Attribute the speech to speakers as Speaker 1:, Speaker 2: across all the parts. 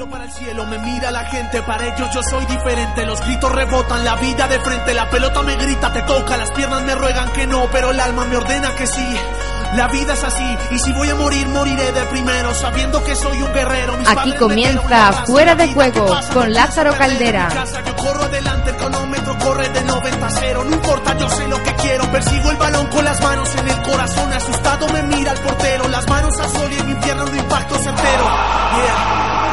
Speaker 1: Miro para el cielo, me mira la gente, para ellos yo soy diferente. Los gritos rebotan, la vida de frente, la pelota me grita, te toca, las piernas me ruegan que no, pero el alma me ordena que sí. La vida es así, y si voy a morir, moriré de primero, sabiendo que soy un guerrero. Mis
Speaker 2: Aquí comienza
Speaker 1: casa,
Speaker 2: Fuera de Juego, con Lázaro Caldera.
Speaker 1: casa, Yo corro adelante, el cronómetro corre de 90 a 0. No importa, yo sé lo que quiero. Persigo el balón con las manos en el corazón. Asustado me mira el portero. Las manos al sol y en mi pierna un impacto certero. Yeah.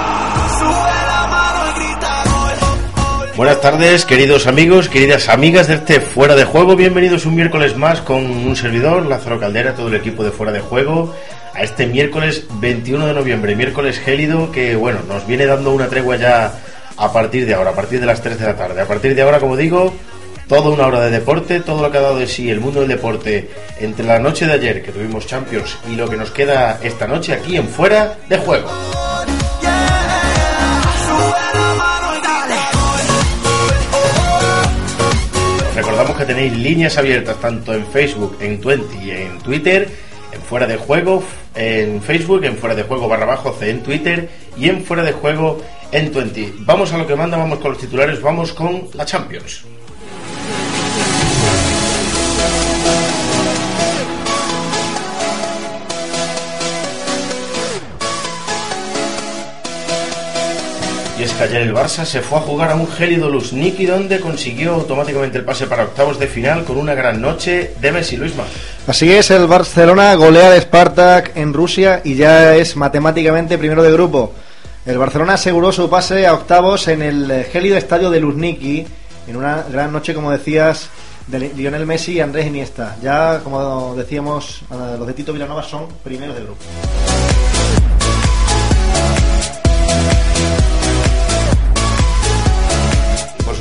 Speaker 3: Buenas tardes, queridos amigos, queridas amigas de este Fuera de Juego. Bienvenidos un miércoles más con un servidor, Lázaro Caldera, todo el equipo de Fuera de Juego, a este miércoles 21 de noviembre, miércoles gélido que, bueno, nos viene dando una tregua ya a partir de ahora, a partir de las 3 de la tarde. A partir de ahora, como digo, toda una hora de deporte, todo lo que ha dado de sí el mundo del deporte entre la noche de ayer, que tuvimos Champions, y lo que nos queda esta noche aquí en Fuera de Juego. Tenéis líneas abiertas tanto en Facebook, en Twenty y en Twitter, en Fuera de Juego, en Facebook, en Fuera de Juego barra bajo C en Twitter y en Fuera de Juego en Twenty. Vamos a lo que manda, vamos con los titulares, vamos con la Champions. Es que ayer el Barça se fue a jugar a un gélido Luzhniki donde consiguió automáticamente el pase para octavos de final con una gran noche de Messi Luisma.
Speaker 4: Así es, el Barcelona golea al Spartak en Rusia y ya es matemáticamente primero de grupo. El Barcelona aseguró su pase a octavos en el gélido estadio de Luzhniki en una gran noche, como decías, de Li- Lionel Messi y Andrés Iniesta. Ya, como decíamos, eh, los de Tito Vilanova son primeros de grupo.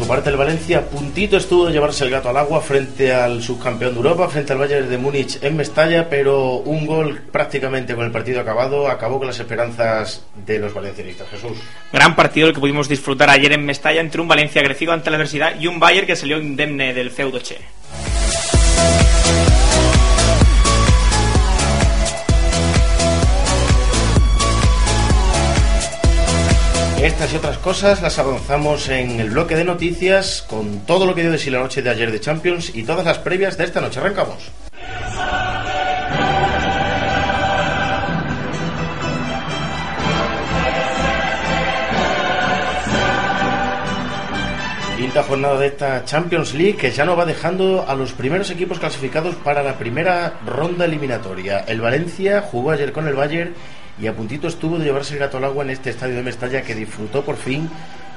Speaker 3: Por parte, el Valencia puntito estuvo de llevarse el gato al agua frente al subcampeón de Europa, frente al Bayern de Múnich en Mestalla, pero un gol prácticamente con el partido acabado acabó con las esperanzas de los valencianistas. Jesús.
Speaker 5: Gran partido el que pudimos disfrutar ayer en Mestalla entre un Valencia agresivo ante la adversidad y un Bayern que salió indemne del feudo Che.
Speaker 3: Estas y otras cosas las avanzamos en el bloque de noticias con todo lo que dio de sí la noche de ayer de Champions y todas las previas de esta noche. Arrancamos. Quinta jornada de esta Champions League que ya no va dejando a los primeros equipos clasificados para la primera ronda eliminatoria. El Valencia jugó ayer con el Bayern y a puntito estuvo de llevarse el gato al agua en este estadio de Mestalla que disfrutó por fin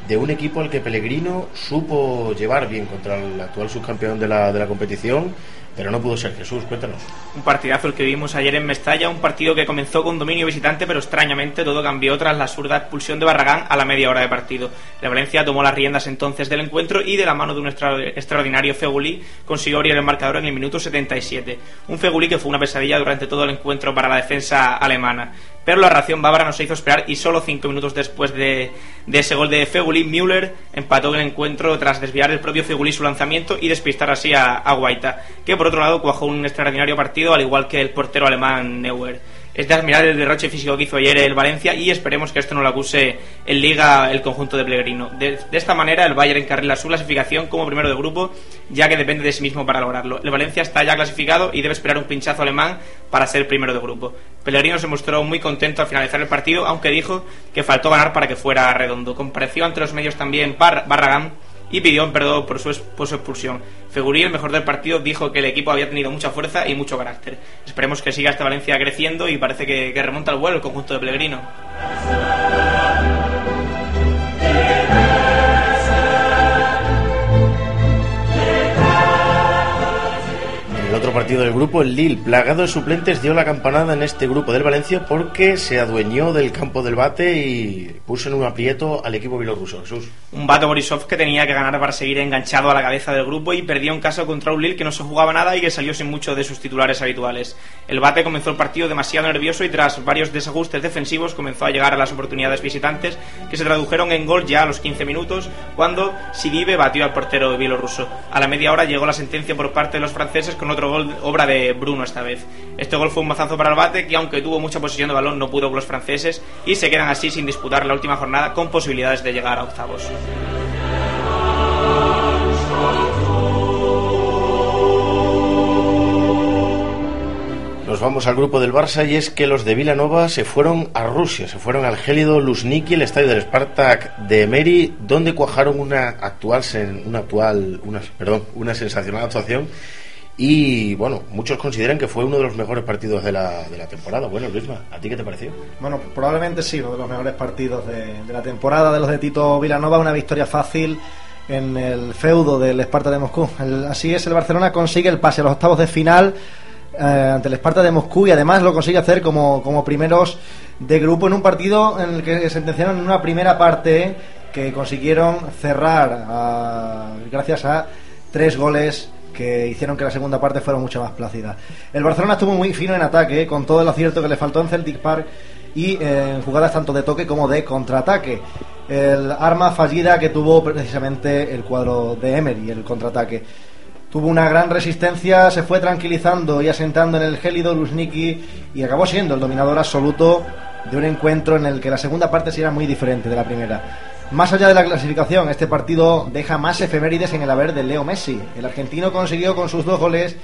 Speaker 3: de un equipo al que Pellegrino supo llevar bien contra el actual subcampeón de la, de la competición, pero no pudo ser Jesús. Cuéntanos.
Speaker 5: Un partidazo el que vimos ayer en Mestalla, un partido que comenzó con dominio visitante, pero extrañamente todo cambió tras la absurda expulsión de Barragán a la media hora de partido. La Valencia tomó las riendas entonces del encuentro y de la mano de un extra- extraordinario Fegulí consiguió abrir el marcador en el minuto 77. Un Fegulí que fue una pesadilla durante todo el encuentro para la defensa alemana. Pero la reacción bávara no se hizo esperar y solo cinco minutos después de, de ese gol de Fegulí, Müller empató el encuentro tras desviar el propio Fegulí su lanzamiento y despistar así a, a Guaita, que por otro lado cuajó un extraordinario partido al igual que el portero alemán Neuer. Es de admirar el derroche físico que hizo ayer el Valencia y esperemos que esto no lo acuse en Liga el conjunto de Pellegrino. De, esta manera el Bayern encarrila su clasificación como primero de grupo ya que depende de sí mismo para lograrlo. El Valencia está ya clasificado y debe esperar un pinchazo alemán para ser primero de grupo. Pellegrino se mostró muy contento al finalizar el partido aunque dijo que faltó ganar para que fuera redondo. Compareció ante los medios también Bar- Barragán y pidió perdón por su, expulsión. Fegurí, el mejor del partido, dijo que el equipo había tenido mucha fuerza y mucho carácter. Esperemos que siga esta Valencia creciendo y parece que, que remonta al vuelo el conjunto de Pellegrino.
Speaker 3: Partido del grupo, el Lille, plagado de suplentes, dio la campanada en este grupo del Valencia porque se adueñó del campo del bate y puso en un aprieto al equipo bielorruso. Jesús.
Speaker 5: Un Bato Borisov que tenía que ganar para seguir enganchado a la cabeza del grupo y perdió en casa contra un Lille que no se jugaba nada y que salió sin muchos de sus titulares habituales. El Bate comenzó el partido demasiado nervioso y tras varios desajustes defensivos comenzó a llegar a las oportunidades visitantes que se tradujeron en gol ya a los 15 minutos cuando Sidibe batió al portero bielorruso. A la media hora llegó la sentencia por parte de los franceses con otro gol obra de Bruno esta vez. Este gol fue un mazazo para el bate que aunque tuvo mucha posesión de balón no pudo con los franceses y se quedan así sin disputar la última jornada con posibilidades de llegar a octavos.
Speaker 3: Nos vamos al grupo del Barça y es que los de Vilanova se fueron a Rusia, se fueron al gélido Luzhniki, el estadio del Spartak de Meri, donde cuajaron una actual, una actual, una, perdón, una sensacional actuación y bueno, muchos consideran que fue uno de los mejores partidos de la, de la temporada. Bueno, Luisma, ¿a ti qué te pareció?
Speaker 4: Bueno, probablemente sí, uno de los mejores partidos de, la temporada de los de Tito Vilanova, una victoria fácil en el feudo del Esparta de Moscú. así es, el Barcelona consigue el pase a los octavos de final eh, ante el Esparta de Moscú y además lo consigue hacer como, como primeros de grupo en un partido en el que sentenciaron en una primera parte que consiguieron cerrar gracias a tres goles que hicieron que la segunda parte fuera mucho más plácida. El Barcelona estuvo muy fino en ataque, con todo el acierto que le faltó en Celtic Park y eh, en jugadas tanto de toque como de contraataque. El arma fallida que tuvo precisamente el cuadro de Emery, el contraataque. Tuvo una gran resistencia, se fue tranquilizando y asentando en el gélido Luzhniki y acabó siendo el dominador absoluto de un encuentro en el que la segunda parte sí era muy diferente de la primera. Más allá de la clasificación, este partido deja más efemérides en el haber de Leo Messi. El argentino consiguió con sus dos goles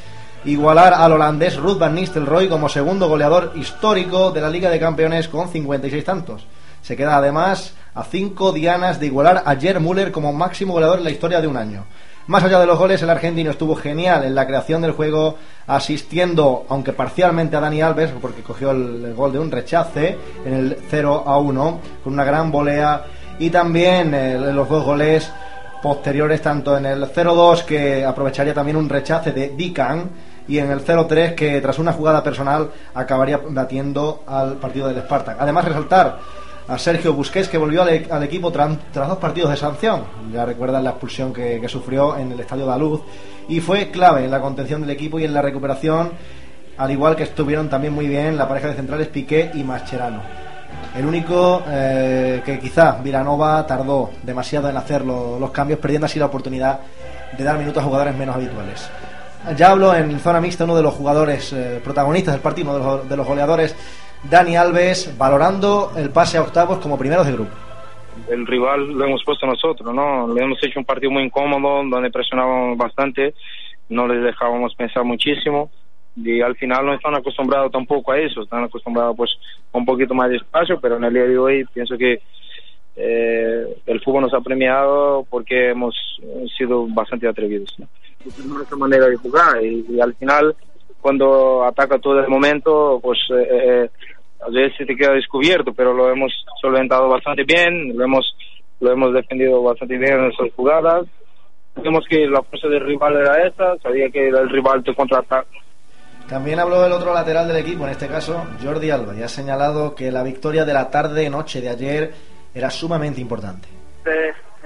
Speaker 4: igualar al holandés Ruud van Nistelrooy como segundo goleador histórico de la Liga de Campeones con 56 tantos. Se queda además a cinco dianas de igualar a Jer Müller como máximo goleador en la historia de un año. Más allá de los goles, el argentino estuvo genial en la creación del juego, asistiendo, aunque parcialmente a Dani Alves, porque cogió el, gol de un rechace en el 0 a 1, con una gran volea, y también eh, los dos goles posteriores, tanto en el 0-2, que aprovecharía también un rechace de Dican, y en el 0-3, que tras una jugada personal acabaría batiendo al partido del Spartak. Además, resaltar a Sergio Busquets, que volvió al, equipo tras, dos partidos de sanción. Ya recuerdan la expulsión que, sufrió en el Estadio de Luz. Y fue clave en la contención del equipo y en la recuperación, al igual que estuvieron también muy bien la pareja de centrales Piqué y Mascherano. El único eh, que quizá Vilanova tardó demasiado en hacer los cambios, perdiendo así la oportunidad de dar minutos a jugadores menos habituales. Ya hablo en zona mixta uno de los jugadores eh, protagonistas del partido, uno de los goleadores Dani Alves valorando el pase a octavos como primeros de grupo.
Speaker 2: El rival lo hemos puesto nosotros, ¿no? Le hemos hecho un partido muy incómodo, donde presionábamos bastante, no les dejábamos pensar muchísimo y al final no están acostumbrados tampoco a eso, están acostumbrados pues a un poquito más de espacio, pero en el día de hoy pienso que eh, el fútbol nos ha premiado porque hemos sido bastante atrevidos. ¿no? nuestra manera de jugar y, al final cuando ataca todo el momento pues eh, eh a veces te queda descubierto, pero lo hemos solventado bastante bien, lo hemos, lo hemos defendido bastante bien en nuestras jugadas. Vemos que la fuerza del rival era esta, sabía que el rival te contraata.
Speaker 4: También habló el otro lateral del equipo, en este caso Jordi Alba, y ha señalado que la victoria de la tarde-noche de ayer era sumamente importante.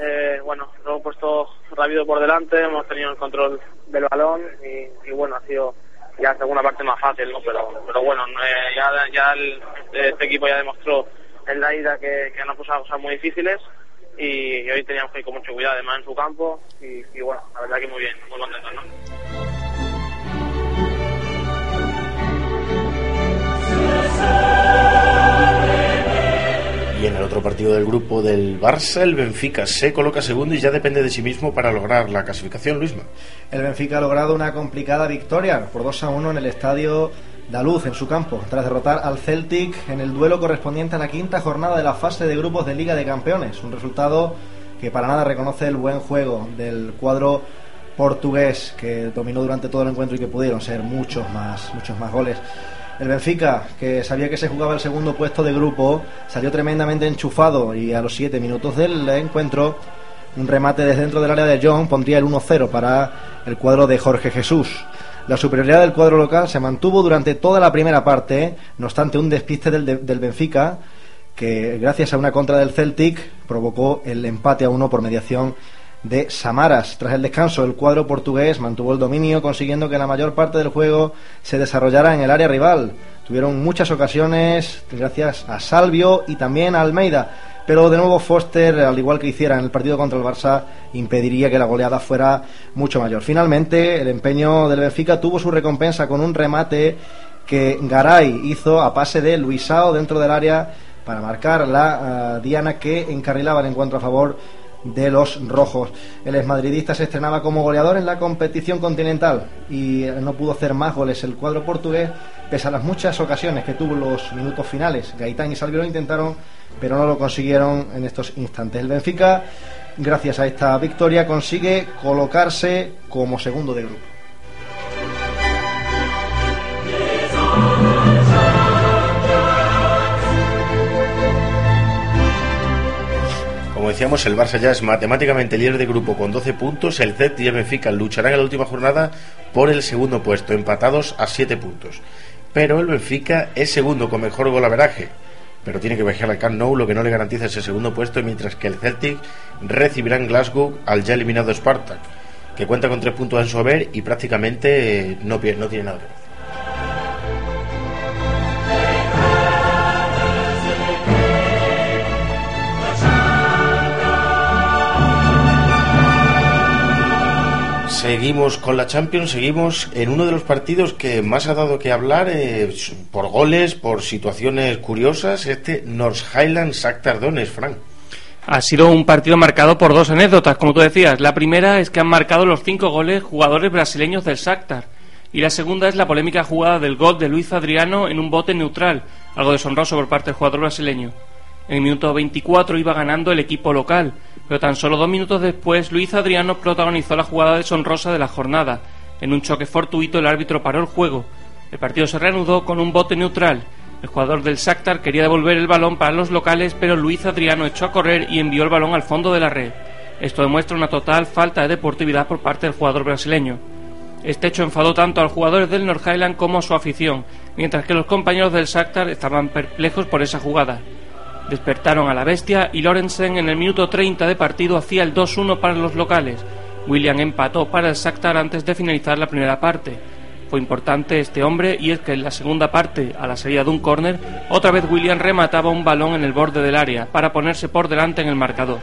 Speaker 6: Eh, bueno, lo hemos puesto rápido por delante, hemos tenido el control del balón y, y bueno, ha sido ya segunda parte más fácil, ¿no? Pero, pero bueno, eh, ya, ya este equipo ya demostró en la ida que, que nos puso cosas muy difíciles y, hoy teníamos que ir con mucho cuidado además en su campo y, y bueno, la verdad que muy bien, muy contentos, ¿no?
Speaker 3: Y en el otro partido del grupo del Barça, el Benfica se coloca segundo y ya depende de sí mismo para lograr la clasificación, Luisma.
Speaker 4: El Benfica ha logrado una complicada victoria por 2 a 1 en el estadio Luz en su campo, tras derrotar al Celtic en el duelo correspondiente a la quinta jornada de la fase de grupos de Liga de Campeones. Un resultado que para nada reconoce el buen juego del cuadro portugués que dominó durante todo el encuentro y que pudieron ser muchos más, muchos más goles. El Benfica, que sabía que se jugaba el segundo puesto de grupo, salió tremendamente enchufado y a los 7 minutos del encuentro, un remate desde dentro del área de John pondría el 1-0 para el cuadro de Jorge Jesús. La superioridad del cuadro local se mantuvo durante toda la primera parte, no obstante un despiste del, del Benfica que gracias a una contra del Celtic provocó el empate a uno por mediación de Samaras. Tras el descanso, el cuadro portugués mantuvo el dominio, consiguiendo que la mayor parte del juego se desarrollara en el área rival. Tuvieron muchas ocasiones gracias a Salvio y también a Almeida, pero de nuevo Foster, al igual que hiciera en el partido contra el Barça, impediría que la goleada fuera mucho mayor. Finalmente, el empeño del Benfica tuvo su recompensa con un remate que Garay hizo a pase de Luisao dentro del área para marcar la eh, diana que encarrilaba el encuentro a favor de los rojos. El exmadridista se estrenaba como goleador en la competición continental y no pudo hacer más goles el cuadro portugués, pese a las muchas ocasiones que tuvo los minutos finales. Gaitán y Salvio lo intentaron, pero no lo consiguieron en estos instantes. El Benfica, gracias a esta victoria, consigue colocarse como segundo de grupo.
Speaker 3: Decíamos, el Barça ya es matemáticamente líder de grupo con 12 puntos. El Celtic y el Benfica lucharán en la última jornada por el segundo puesto, empatados a 7 puntos. Pero el Benfica es segundo con mejor golaveraje, pero tiene que viajar al Camp Nou, lo que no le garantiza ese segundo puesto, mientras que el Celtic recibirá en Glasgow al ya eliminado Spartak, que cuenta con 3 puntos en su haber y prácticamente no, no tiene nada que ver. Seguimos con la Champions, seguimos en uno de los partidos que más ha dado que hablar eh, por goles, por situaciones curiosas, este North Highland Shakhtar Donetsk, Frank.
Speaker 7: Ha sido un partido marcado por dos anécdotas, como tú decías. La primera es que han marcado los cinco goles jugadores brasileños del Shakhtar. Y la segunda es la polémica jugada del gol de Luis Adriano en un bote neutral, algo deshonroso por parte del jugador brasileño. En el minuto 24 iba ganando el equipo local, pero tan solo dos minutos después, Luis Adriano protagonizó la jugada deshonrosa de la jornada. En un choque fortuito, el árbitro paró el juego. El partido se reanudó con un bote neutral. El jugador del Shakhtar quería devolver el balón para los locales, pero Luis Adriano echó a correr y envió el balón al fondo de la red. Esto demuestra una total falta de deportividad por parte del jugador brasileño. Este hecho enfadó tanto a los jugadores del North Highland como a su afición, mientras que los compañeros del Shakhtar estaban perplejos por esa jugada. Despertaron a la bestia y Lorenzen en el minuto 30 de partido hacía el 2-1 para los locales. William empató para el Shakhtar antes de finalizar la primera parte. Fue importante este hombre y es que en la segunda parte, a la salida de un córner, otra vez William remataba un balón en el borde del área para ponerse por delante en el marcador.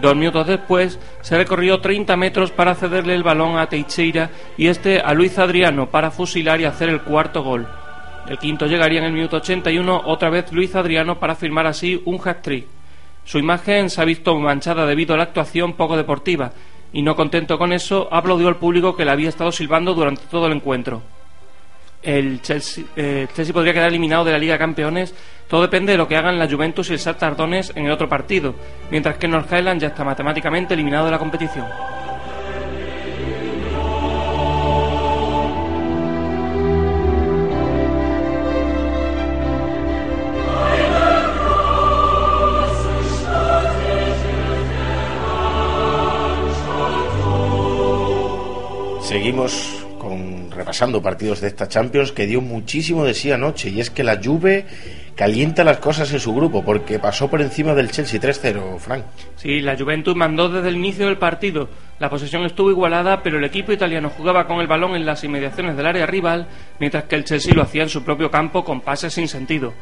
Speaker 7: Dos minutos después se recorrió 30 metros para cederle el balón a Teixeira y este a Luis Adriano para fusilar y hacer el cuarto gol. El quinto llegaría en el minuto 81, otra vez Luis Adriano para firmar así un hat-trick. Su imagen se ha visto manchada debido a la actuación poco deportiva, y no contento con eso, aplaudió al público que le había estado silbando durante todo el encuentro. El Chelsea, eh, podría quedar eliminado de la Liga de Campeones. Todo depende de lo que hagan la Juventus y el Shakhtar Donetsk en el otro partido, mientras que North Highland ya está matemáticamente eliminado de la competición.
Speaker 3: Seguimos con repasando partidos de esta Champions que dio muchísimo de sí anoche y es que la Juve calienta las cosas en su grupo porque pasó por encima del Chelsea 3-0, Frank.
Speaker 7: Sí, la Juventus mandó desde el inicio del partido. La posesión estuvo igualada, pero el equipo italiano jugaba con el balón en las inmediaciones del área rival, mientras que el Chelsea lo hacía en su propio campo con pases sin sentido.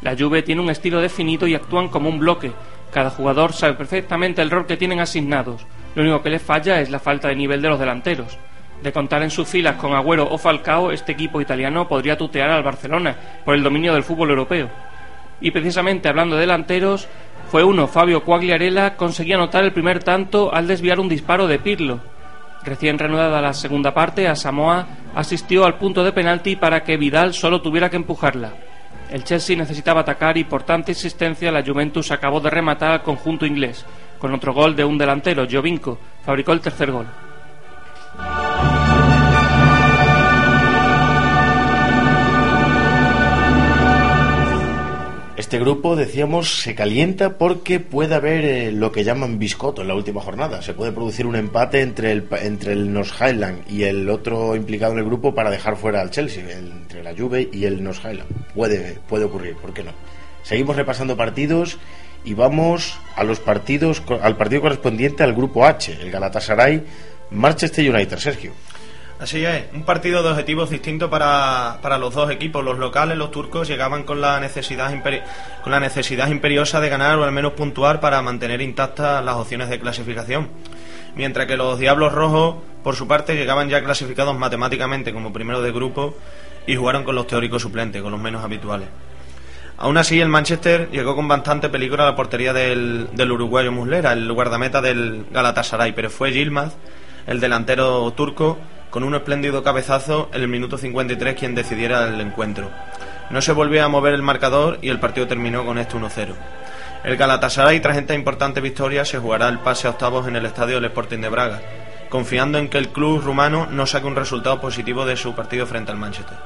Speaker 7: La Juve tiene un estilo definido y actúan como un bloque. Cada jugador sabe perfectamente el rol que tienen asignados. Lo único que les falla es la falta de nivel de los delanteros. De contar en sus filas con Agüero o Falcao, este equipo italiano podría tutear al Barcelona por el dominio del fútbol europeo. Y precisamente hablando de delanteros, fue uno, Fabio Quagliarella, conseguía anotar el primer tanto al desviar un disparo de Pirlo. Recién reanudada la segunda parte, a Samoa asistió al punto de penalti para que Vidal solo tuviera que empujarla. El Chelsea necesitaba atacar y por tanta insistencia la Juventus acabó de rematar al conjunto inglés. Con otro gol de un delantero, Jovinko, fabricó el tercer gol.
Speaker 3: Este grupo, decíamos, se calienta porque puede haber eh, lo que llaman biscoto en la última jornada. Se puede producir un empate entre el, entre el North Highland y el otro implicado en el grupo para dejar fuera al Chelsea, entre la Juve y el North Highland. Puede, puede ocurrir, ¿por qué no? Seguimos repasando partidos y vamos a los partidos, al partido correspondiente al grupo H, el Galatasaray Manchester United, Sergio.
Speaker 8: Así es, un partido de objetivos distintos para, para los dos equipos. Los locales, los turcos, llegaban con la, necesidad con la necesidad imperiosa de ganar o al menos puntuar para mantener intactas las opciones de clasificación. Mientras que los Diablos Rojos, por su parte, llegaban ya clasificados matemáticamente como primero de grupo y jugaron con los teóricos suplentes, con los menos habituales. Aún así, el Manchester llegó con bastante peligro a la portería del, del uruguayo Muslera, el guardameta del Galatasaray, pero fue Yilmaz, el delantero turco, con un espléndido cabezazo en el minuto 53 quien decidiera el encuentro. No se volvió a mover el marcador y el partido terminó con este 1-0. El Galatasaray, tras esta importante victoria, se jugará el pase a octavos en el estadio del Sporting de Braga, confiando en que el club rumano no saque un resultado positivo de su partido frente al Manchester.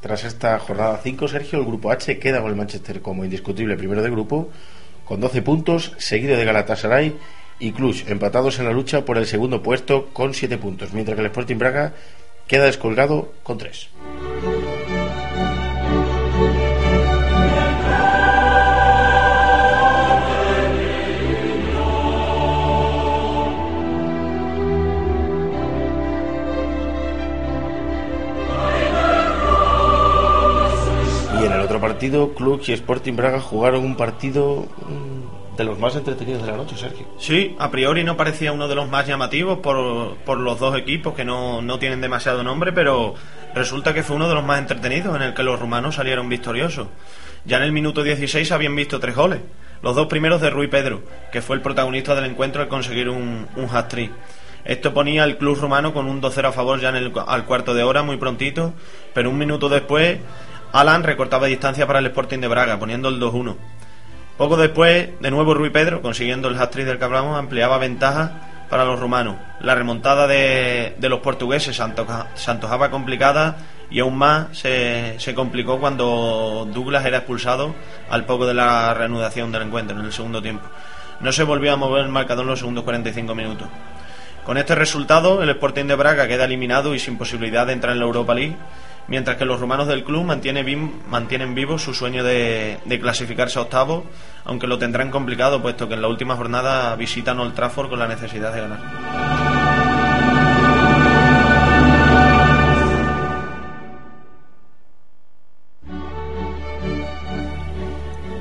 Speaker 3: Tras esta jornada 5, Sergio, el grupo H queda con el Manchester como indiscutible primero de grupo, con 12 puntos, seguido de Galatasaray y Cluj, empatados en la lucha por el segundo puesto con 7 puntos, mientras que el Sporting Braga queda descolgado con 3. Y en el otro partido, Cluj y Sporting Braga jugaron un partido mm, de los más entretenidos de la noche, Sergio.
Speaker 8: Sí, a priori no parecía uno de los más llamativos por, por los dos equipos que no, no tienen demasiado nombre, pero resulta que fue uno de los más entretenidos en el que los rumanos salieron victoriosos. Ya en el minuto 16 habían visto tres goles. Los dos primeros de Rui Pedro, que fue el protagonista del encuentro al conseguir un, un hat-trick. Esto ponía al club rumano con un 2-0 a favor ya en el, al cuarto de hora, muy prontito, pero un minuto después Alan recortaba distancia para el Sporting de Braga, poniendo el 2-1. Poco después, de nuevo Rui Pedro, consiguiendo el hat-trick del que hablamos, ampliaba ventaja para los rumanos. La remontada de, los portugueses se, antojaba complicada y aún más se, se, complicó cuando Douglas era expulsado al poco de la reanudación del encuentro en el segundo tiempo. No se volvió a mover el marcador en los segundos 45 minutos. Con este resultado, el Sporting de Braga queda eliminado y sin posibilidad de entrar en la Europa League mientras que los rumanos del club mantienen, mantienen vivo su sueño de, de, clasificarse a octavos, aunque lo tendrán complicado, puesto que en la última jornada visitan Old Trafford con la necesidad de ganar.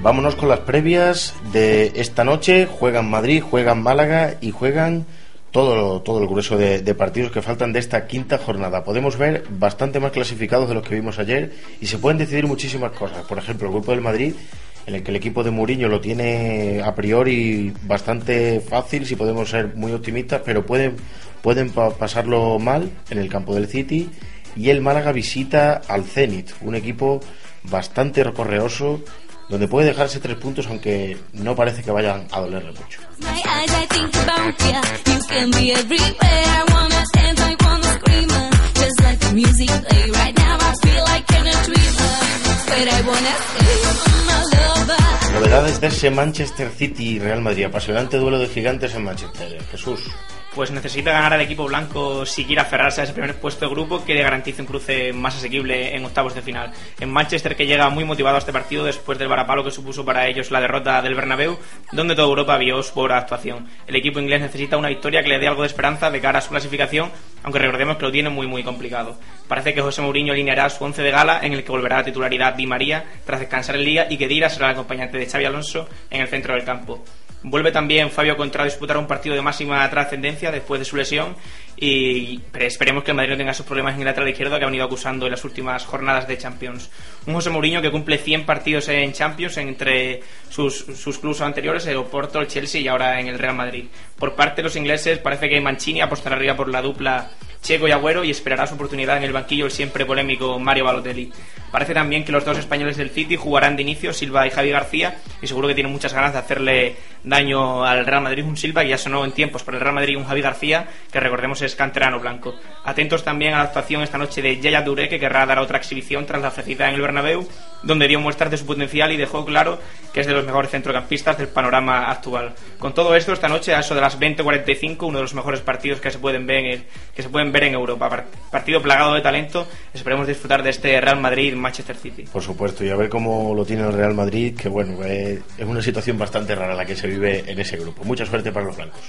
Speaker 3: Vámonos con las previas de esta noche. Juegan Madrid, juegan Málaga y juegan todo, todo el grueso de, partidos que faltan de esta quinta jornada. Podemos ver bastante más clasificados de los que vimos ayer y se pueden decidir muchísimas cosas. Por ejemplo, el grupo del Madrid, en el que el equipo de Mourinho lo tiene a priori bastante fácil, si podemos ser muy optimistas, pero pueden, pueden pa pasarlo mal en el campo del City. Y el Málaga visita al Zenit, un equipo bastante correoso donde puede dejarse tres puntos aunque no parece que vayan a dolerle mucho. Novedades de ese Manchester City y Real Madrid, apasionante duelo de gigantes en Manchester. Jesús
Speaker 5: pues necesita ganar al equipo blanco si quiere aferrarse a ese primer puesto de grupo que le garantice un cruce más asequible en octavos de final. En Manchester que llega muy motivado a este partido después del varapalo que supuso para ellos la derrota del Bernabéu, donde toda Europa vio su buena actuación. El equipo inglés necesita una victoria que le dé algo de esperanza de cara a su clasificación, aunque recordemos que lo tiene muy muy complicado. Parece que José Mourinho alineará su once de gala en el que volverá a titularidad Di María tras descansar en Liga y que Dira será el acompañante de Xavi Alonso en el centro del campo. Vuelve también Fabio Contra a disputar un partido de máxima trascendencia después de su lesión y esperemos que el Madrid no tenga esos problemas en el lateral izquierdo que ha venido acusando en las últimas jornadas de Champions. Un José Mourinho que cumple 100 partidos en Champions entre sus, sus clubes anteriores, el Oporto, el Chelsea y ahora en el Real Madrid. Por parte de los ingleses parece que Mancini apostará arriba por la dupla Checo y Agüero y esperará su oportunidad en el banquillo el siempre polémico Mario Balotelli. Parece también que los dos españoles del City jugarán de inicio, Silva y Javi García, y seguro que tienen muchas ganas de hacerle daño al Real Madrid. Un Silva que ya sonó en tiempos por el Real Madrid, un Javi García, que recordemos es canterano blanco. Atentos también a la actuación esta noche de Yaya Dure, que querrá dar otra exhibición tras la ofrecida en el Bernabéu, donde dio muestras de su potencial y dejó claro que es de los mejores centrocampistas del panorama actual. Con todo esto, esta noche, a eso de las 20.45, uno de los mejores partidos que se pueden ver en, el, que se pueden ver en Europa. Partido plagado de talento. Esperemos disfrutar de este Real Madrid Manchester City.
Speaker 3: Por supuesto, y a ver cómo lo tiene el Real Madrid, que bueno, eh, es una situación bastante rara la que se vive en ese grupo. Mucha suerte para los blancos.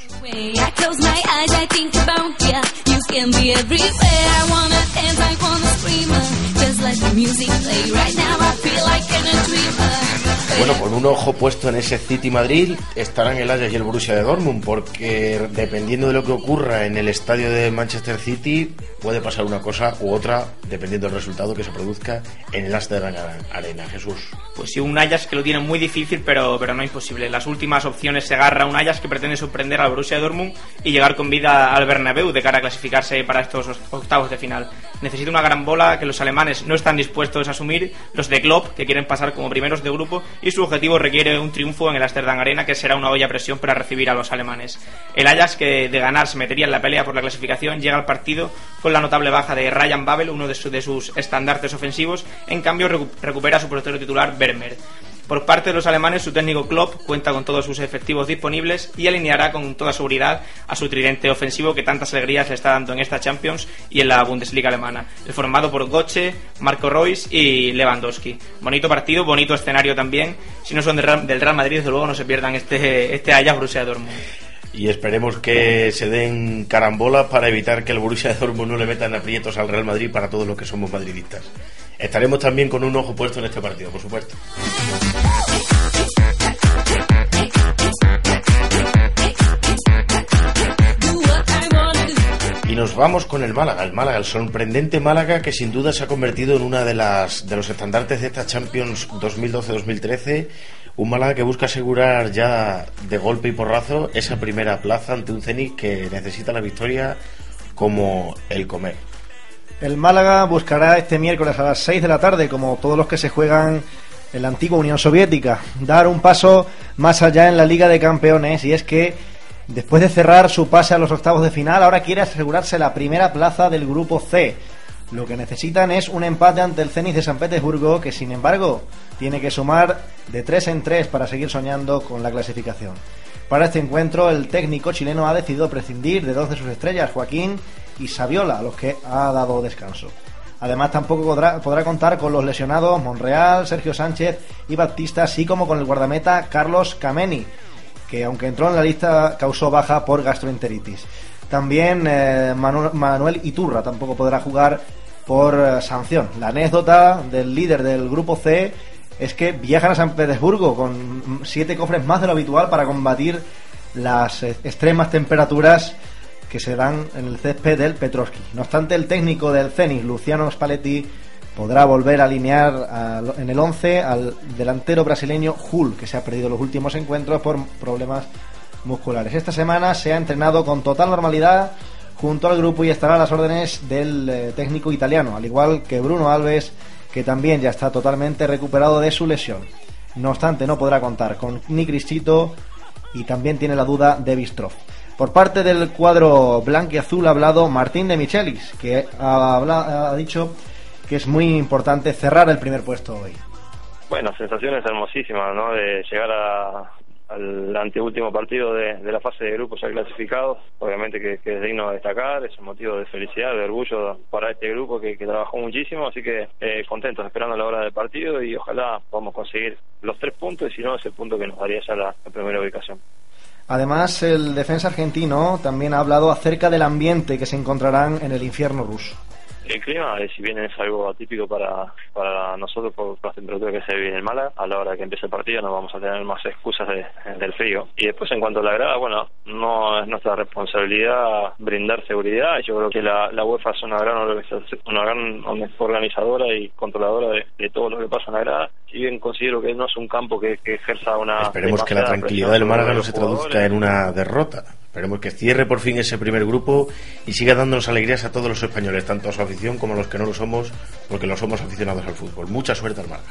Speaker 9: You can be everywhere. I wanna dance, I wanna scream. Just let the music play right now. I feel like an dreamer.
Speaker 3: Bueno, con un ojo puesto en ese City Madrid estarán el Ajax y el Borussia de Dortmund, porque dependiendo de lo que ocurra en el estadio de Manchester City, puede pasar una cosa u otra, dependiendo del resultado que se produzca en el Amsterdam Arena. Jesús.
Speaker 5: Pues sí, un Ajax que lo tiene muy difícil, pero, pero no imposible. Las últimas opciones se agarra un Ajax que pretende sorprender al Borussia de Dortmund y llegar con vida al Bernabéu de cara a clasificarse para estos octavos de final. Necesita una gran bola que los alemanes no están dispuestos a asumir, los de Klopp, que quieren pasar como primeros de grupo, y su objetivo requiere un triunfo en el Amsterdam Arena, que será una olla a presión para recibir a los alemanes. El Ajax, que de ganar se metería en la pelea por la clasificación, llega al partido con la notable baja de Ryan Babel, uno de, de sus estandartes ofensivos, en cambio recupera a su portero titular Vermeer. Por parte de los alemanes, su técnico Klopp cuenta con todos sus efectivos disponibles y alineará con toda seguridad a su tridente ofensivo que tantas alegrías le está dando en esta Champions y en la Bundesliga alemana. El formado por Goche, Marco Reus y Lewandowski. Bonito partido, bonito escenario también. Si no son del Real Madrid, desde luego no se pierdan este, este Ajax Borussia Dortmund
Speaker 3: y esperemos que se den carambolas para evitar que el Borussia Dortmund no le metan aprietos al Real Madrid para todos los que somos madridistas. Estaremos también con un ojo puesto en este partido, por supuesto. Y nos vamos con el Málaga, el Málaga, el sorprendente Málaga que sin duda se ha convertido en una de las de los estandartes de esta Champions 2012-2013 un Málaga que busca asegurar ya de golpe y porrazo esa primera plaza ante un Zenit que necesita la victoria como el comer.
Speaker 4: El Málaga buscará este miércoles a las 6 de la tarde, como todos los que se juegan en la antigua Unión Soviética, dar un paso más allá en la Liga de Campeones y es que después de cerrar su pase a los octavos de final, ahora quiere asegurarse la primera plaza del grupo C. Lo que necesitan es un empate ante el Zenit de San Petersburgo, que sin embargo tiene que sumar de 3 en 3 para seguir soñando con la clasificación. Para este encuentro, el técnico chileno ha decidido prescindir de dos de sus estrellas, Joaquín y Saviola, a los que ha dado descanso. Además, tampoco podrá, podrá, contar con los lesionados Monreal, Sergio Sánchez y Baptista, así como con el guardameta Carlos Cameni, que aunque entró en la lista causó baja por gastroenteritis. También eh, Manuel Iturra tampoco podrá jugar por eh, sanción. La anécdota del líder del grupo C es que viajan a San Petersburgo con siete cofres más de lo habitual para combatir las eh, extremas temperaturas que se dan en el césped del Petrovsky. No obstante, el técnico del Zenit, Luciano Spalletti, podrá volver a alinear en el 11 al delantero brasileño Hull, que se ha perdido los últimos encuentros por problemas musculares. Esta semana se ha entrenado con total normalidad junto al grupo y estará a las órdenes del eh, técnico italiano, al igual que Bruno Alves, que también ya está totalmente recuperado de su lesión. No obstante, no podrá contar con ni Cristito y también tiene la duda de Bistrov. Por parte del cuadro blanco y azul ha hablado Martín de Michelis, que ha dicho que es muy importante cerrar el primer puesto hoy.
Speaker 2: Bueno, sensaciones hermosísimas, ¿no? De llegar a, al anteúltimo partido de, la fase de grupos ya clasificado. Obviamente que, es digno de destacar, es un motivo de felicidad, de orgullo para este grupo que, trabajó muchísimo, así que eh, contentos esperando la hora del partido y ojalá podamos conseguir los tres puntos y si no ese punto que nos daría ya la primera ubicación.
Speaker 4: Además, el defensa argentino también ha hablado acerca del ambiente que se encontrarán en el infierno ruso.
Speaker 2: El clima, eh, si bien es algo atípico para, para nosotros por, las temperaturas que se vive en Mala, a la hora que empiece el partido no vamos a tener más excusas del frío. Y después, en cuanto a la grada, bueno, no es nuestra responsabilidad brindar seguridad. Yo creo que la, la UEFA es una gran, una gran organizadora y controladora de, todo lo que pasa en la grada. Si bien considero que no es un campo que, que ejerza una.
Speaker 3: Esperemos que la tranquilidad del Málaga no se traduzca en una derrota. Esperemos que cierre por fin ese primer grupo y siga dándonos alegrías a todos los españoles, tanto a su afición como a los que no lo somos, porque lo somos aficionados al fútbol. Mucha suerte Málaga.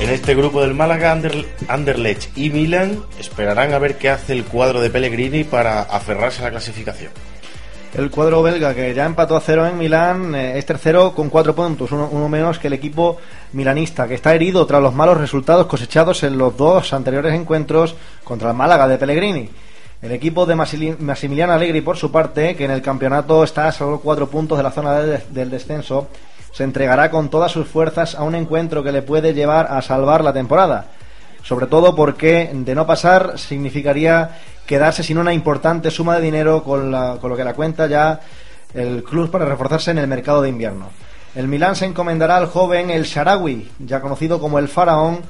Speaker 3: En este grupo del Málaga, Anderlecht y Milan esperarán a ver qué hace el cuadro de Pellegrini para aferrarse a la clasificación.
Speaker 4: El cuadro belga que ya empató a cero en Milán eh, es tercero con cuatro puntos, uno, uno, menos que el equipo milanista, que está herido tras los malos resultados cosechados en los dos anteriores encuentros contra el Málaga de Pellegrini. El equipo de Massimiliano Allegri, por su parte, que en el campeonato está a solo cuatro puntos de la zona de, del descenso, se entregará con todas sus fuerzas a un encuentro que le puede llevar a salvar la temporada. Sobre todo porque de no pasar significaría quedarse sin una importante suma de dinero con, la, con lo que la cuenta ya el club para reforzarse en el mercado de invierno. El Milán se encomendará al joven El Sharawi, ya conocido como el Faraón,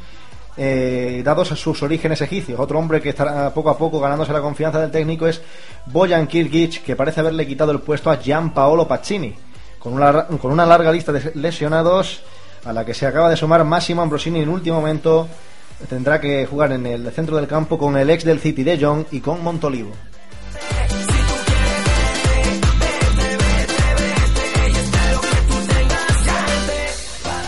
Speaker 4: eh, dados a sus orígenes egipcios. Otro hombre que estará poco a poco ganándose la confianza del técnico es Boyan Kirgic, que parece haberle quitado el puesto a Gian Paolo Pacini, con una, con una larga lista de lesionados a la que se acaba de sumar Massimo Ambrosini en último momento. Tendrá que jugar en el centro del campo con el ex del City de Jong y con Montolivo.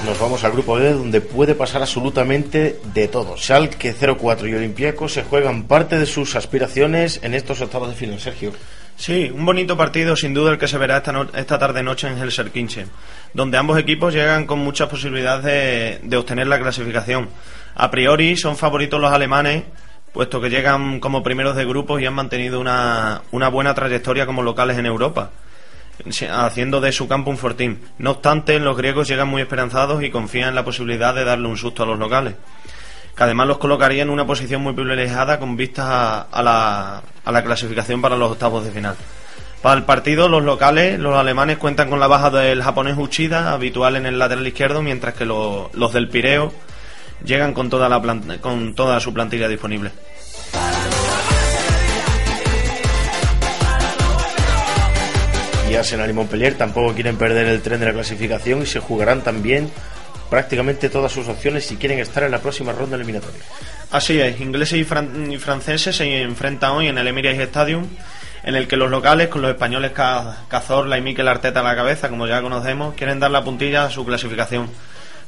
Speaker 3: Nos vamos al grupo B donde puede pasar absolutamente de todo. Schalke 04 y Olympiacos se juegan parte de sus aspiraciones en estos octavos de final. Sergio.
Speaker 8: Sí, un bonito partido sin duda el que se verá esta, no esta tarde-noche en Helsinki, donde ambos equipos llegan con muchas posibilidades de, de obtener la clasificación. A priori son favoritos los alemanes, puesto que llegan como primeros de grupos y han mantenido una, una buena trayectoria como locales en Europa haciendo de su campo un fortín. No obstante, los griegos llegan muy esperanzados y confían en la posibilidad de darle un susto a los locales, que además los colocaría en una posición muy privilegiada con vistas a, la, a la clasificación para los octavos de final. Para el partido, los locales, los alemanes cuentan con la baja del japonés Uchida, habitual en el lateral izquierdo, mientras que los, del Pireo llegan con toda, la con toda su plantilla disponible.
Speaker 3: y Arsenal y Montpellier tampoco quieren perder el tren de la clasificación y se jugarán también prácticamente todas sus opciones si quieren estar en la próxima ronda eliminatoria.
Speaker 8: Así es, ingleses y, franceses se enfrentan hoy en el Emirates Stadium, en el que los locales, con los españoles Cazorla y Mikel Arteta a la cabeza, como ya conocemos, quieren dar la puntilla a su clasificación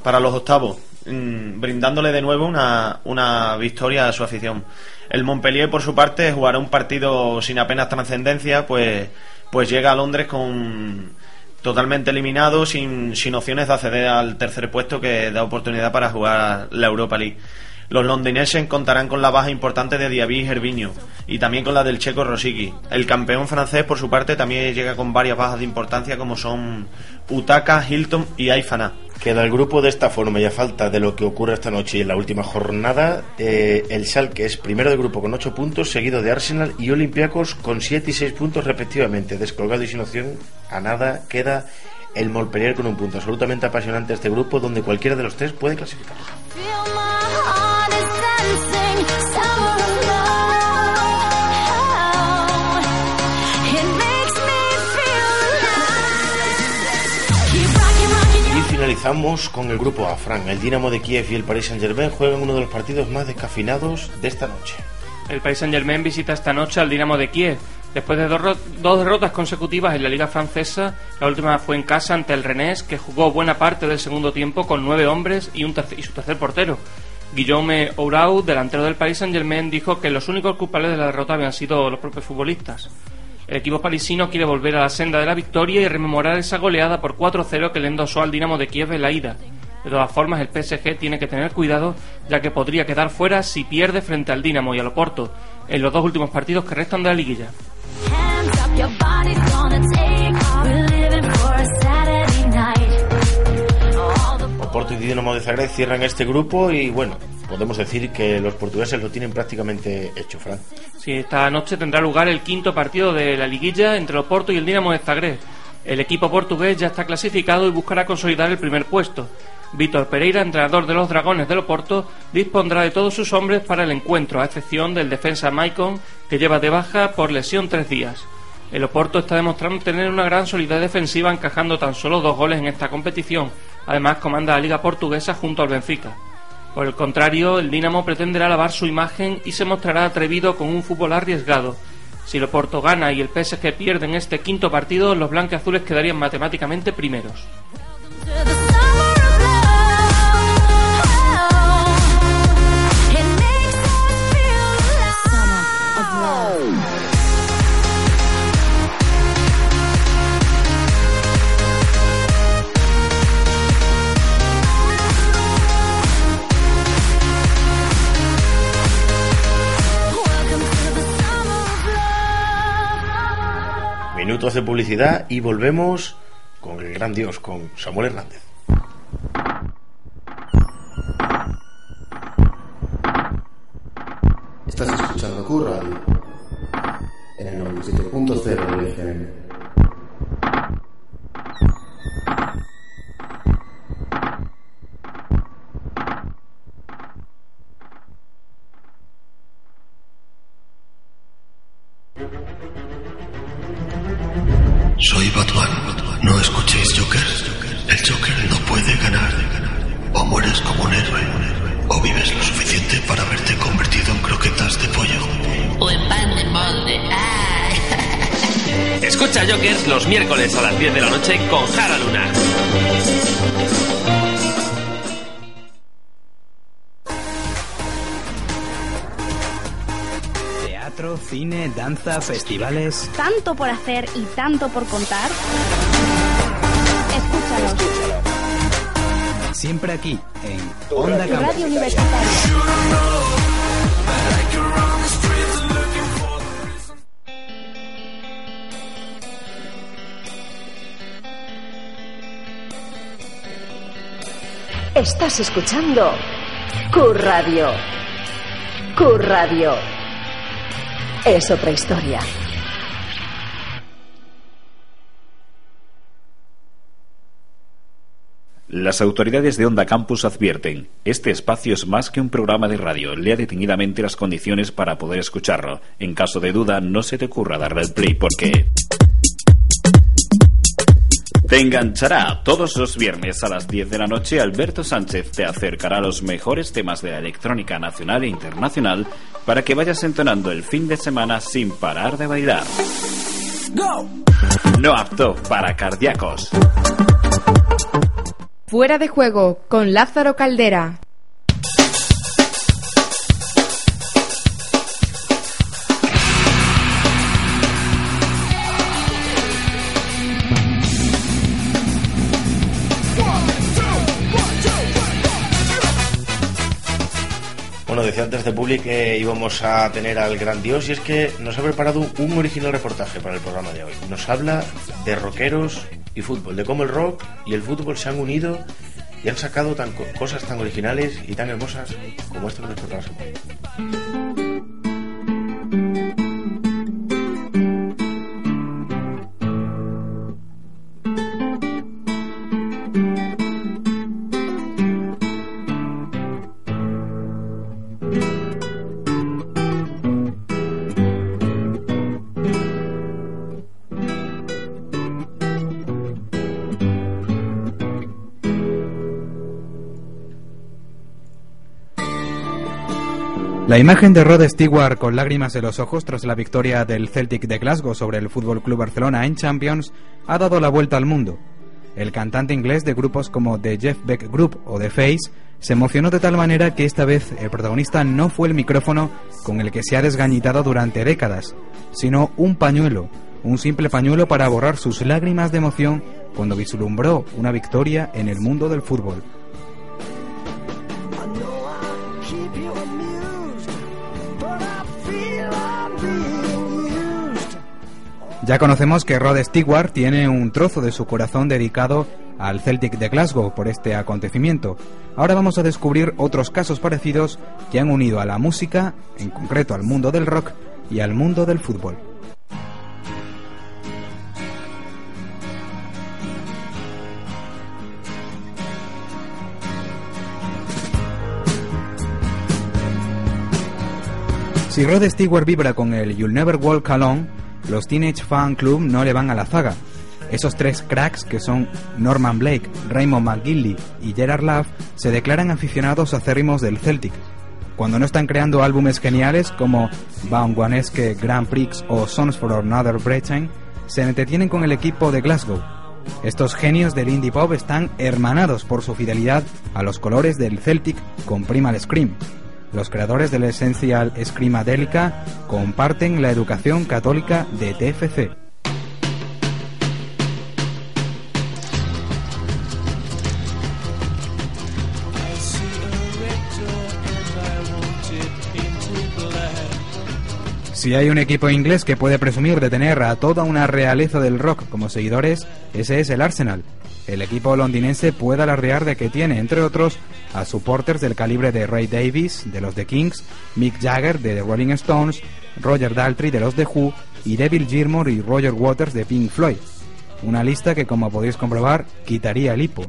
Speaker 8: para los octavos, mm, brindándole de nuevo una, una victoria a su afición. El Montpellier, por su parte, jugará un partido sin apenas trascendencia, pues pues llega a Londres con totalmente eliminado, sin, sin opciones de acceder al tercer puesto que da oportunidad para jugar la Europa League. Los londinenses contarán con la baja importante de Diaby y Gervinho y también con la del checo Rosicki. El campeón francés, por su parte, también llega con varias bajas de importancia como son Utaka, Hilton y Aifana.
Speaker 3: Queda el grupo de esta forma y a falta de lo que ocurre esta noche y en la última jornada, eh, el que es primero de grupo con 8 puntos, seguido de Arsenal y Olympiacos con 7 y 6 puntos respectivamente. Descolgado y sin opción a nada queda el Montpellier con un punto. Absolutamente apasionante este grupo donde cualquiera de los tres puede clasificar. Finalizamos con el grupo A. Fran, el Dinamo de Kiev y el Paris Saint-Germain juegan uno de los partidos más descafinados de esta noche.
Speaker 7: El Paris Saint-Germain visita esta noche al Dinamo de Kiev. Después de dos, dos, derrotas consecutivas en la Liga Francesa, la última fue en casa ante el Rennes, que jugó buena parte del segundo tiempo con nueve hombres y, un y su tercer portero. Guillaume Ourau, delantero del Paris Saint-Germain, dijo que los únicos culpables de la derrota habían sido los propios futbolistas. El equipo parisino quiere volver a la senda de la victoria y rememorar esa goleada por 4-0 que le endosó al Dinamo de Kiev en la ida. De todas formas, el PSG tiene que tener cuidado, ya que podría quedar fuera si pierde frente al Dinamo y al Oporto en los dos últimos partidos que restan de la liguilla.
Speaker 3: Oporto y Dinamo de Zagreb cierran este grupo y bueno, podemos decir que los portugueses lo tienen prácticamente hecho, Fran.
Speaker 7: Sí, esta noche tendrá lugar el quinto partido de la liguilla entre el Oporto y el Dinamo de Zagreb. El equipo portugués ya está clasificado y buscará consolidar el primer puesto. Víctor Pereira, entrenador de los Dragones del Oporto, dispondrá de todos sus hombres para el encuentro, a excepción del defensa Maicon, que lleva de baja por lesión tres días. El Oporto está demostrando tener una gran solidez defensiva, encajando tan solo dos goles en esta competición. Además, comanda la Liga Portuguesa junto al Benfica. Por el contrario, el Dinamo pretenderá lavar su imagen y se mostrará atrevido con un fútbol arriesgado. Si el Oporto gana y el PSG pierden este quinto partido, los blanqueazules quedarían matemáticamente primeros.
Speaker 3: Minutos de publicidad y volvemos con el gran Dios, con Samuel Hernández.
Speaker 10: Estás escuchando Q en el 97.0 de FM.
Speaker 11: Miércoles a las 10 de la noche con Jara Luna.
Speaker 12: Teatro, cine, danza, festivales.
Speaker 13: Tanto por hacer y tanto por contar. Escúchanos.
Speaker 12: Siempre aquí, en Onda Campus.
Speaker 13: Radio Universitaria.
Speaker 14: Estás escuchando Q Radio. Q Radio. Es otra historia.
Speaker 15: Las autoridades de Onda Campus advierten, este espacio es más que un programa de radio, lea detenidamente las condiciones para poder escucharlo. En caso de duda, no se te ocurra darle al play porque... Te enganchará todos los viernes a las 10 de la noche. Alberto Sánchez te acercará a los mejores temas de la electrónica nacional e internacional para que vayas entonando el fin de semana sin parar de bailar. No apto para cardíacos.
Speaker 16: Fuera de juego con Lázaro Caldera.
Speaker 3: Antes de Public que íbamos a tener al gran Dios y es que nos ha preparado un original reportaje para el programa de hoy. Nos habla de rockeros y fútbol, de cómo el rock y el fútbol se han unido y han sacado cosas tan originales y tan hermosas como esto que nos prepara
Speaker 17: La imagen de Rod Stewart con lágrimas en los ojos tras la victoria del Celtic de Glasgow sobre el Fútbol Club Barcelona en Champions ha dado la vuelta al mundo. El cantante inglés de grupos como The Jeff Beck Group o The Face se emocionó de tal manera que esta vez el protagonista no fue el micrófono con el que se ha desgañitado durante décadas, sino un pañuelo, un simple pañuelo para borrar sus lágrimas de emoción cuando vislumbró una victoria en el mundo del fútbol. Ya conocemos que Rod Stewart tiene un trozo de su corazón dedicado al Celtic de Glasgow por este acontecimiento. Ahora vamos a descubrir otros casos parecidos que han unido a la música, en concreto al mundo del rock y al mundo del fútbol. Si Rod Stewart vibra con el You'll Never Walk Alone, los Teenage Fan Club no le van a la zaga. Esos tres cracks que son Norman Blake, Raymond McGinley y Gerard Love se declaran aficionados acérrimos del Celtic. Cuando no están creando álbumes geniales como Vaughanesque Grand Prix o Songs for Another Britain, se entretienen con el equipo de Glasgow. Estos genios del indie pop están hermanados por su fidelidad a los colores del Celtic con Primal Scream. Los creadores del Essential Screamadelica comparten la educación católica de TFC. Si hay un equipo inglés que puede presumir de tener a toda una realeza del rock como seguidores, ese es el Arsenal. El equipo londinense puede alardear de que tiene, entre otros, a supporters del calibre de Ray Davis, de los The Kings, Mick Jagger, de The Rolling Stones, Roger Daltrey, de los The Who, y Devil Gilmore y Roger Waters, de Pink Floyd. Una lista que, como podéis comprobar, quitaría el hipo.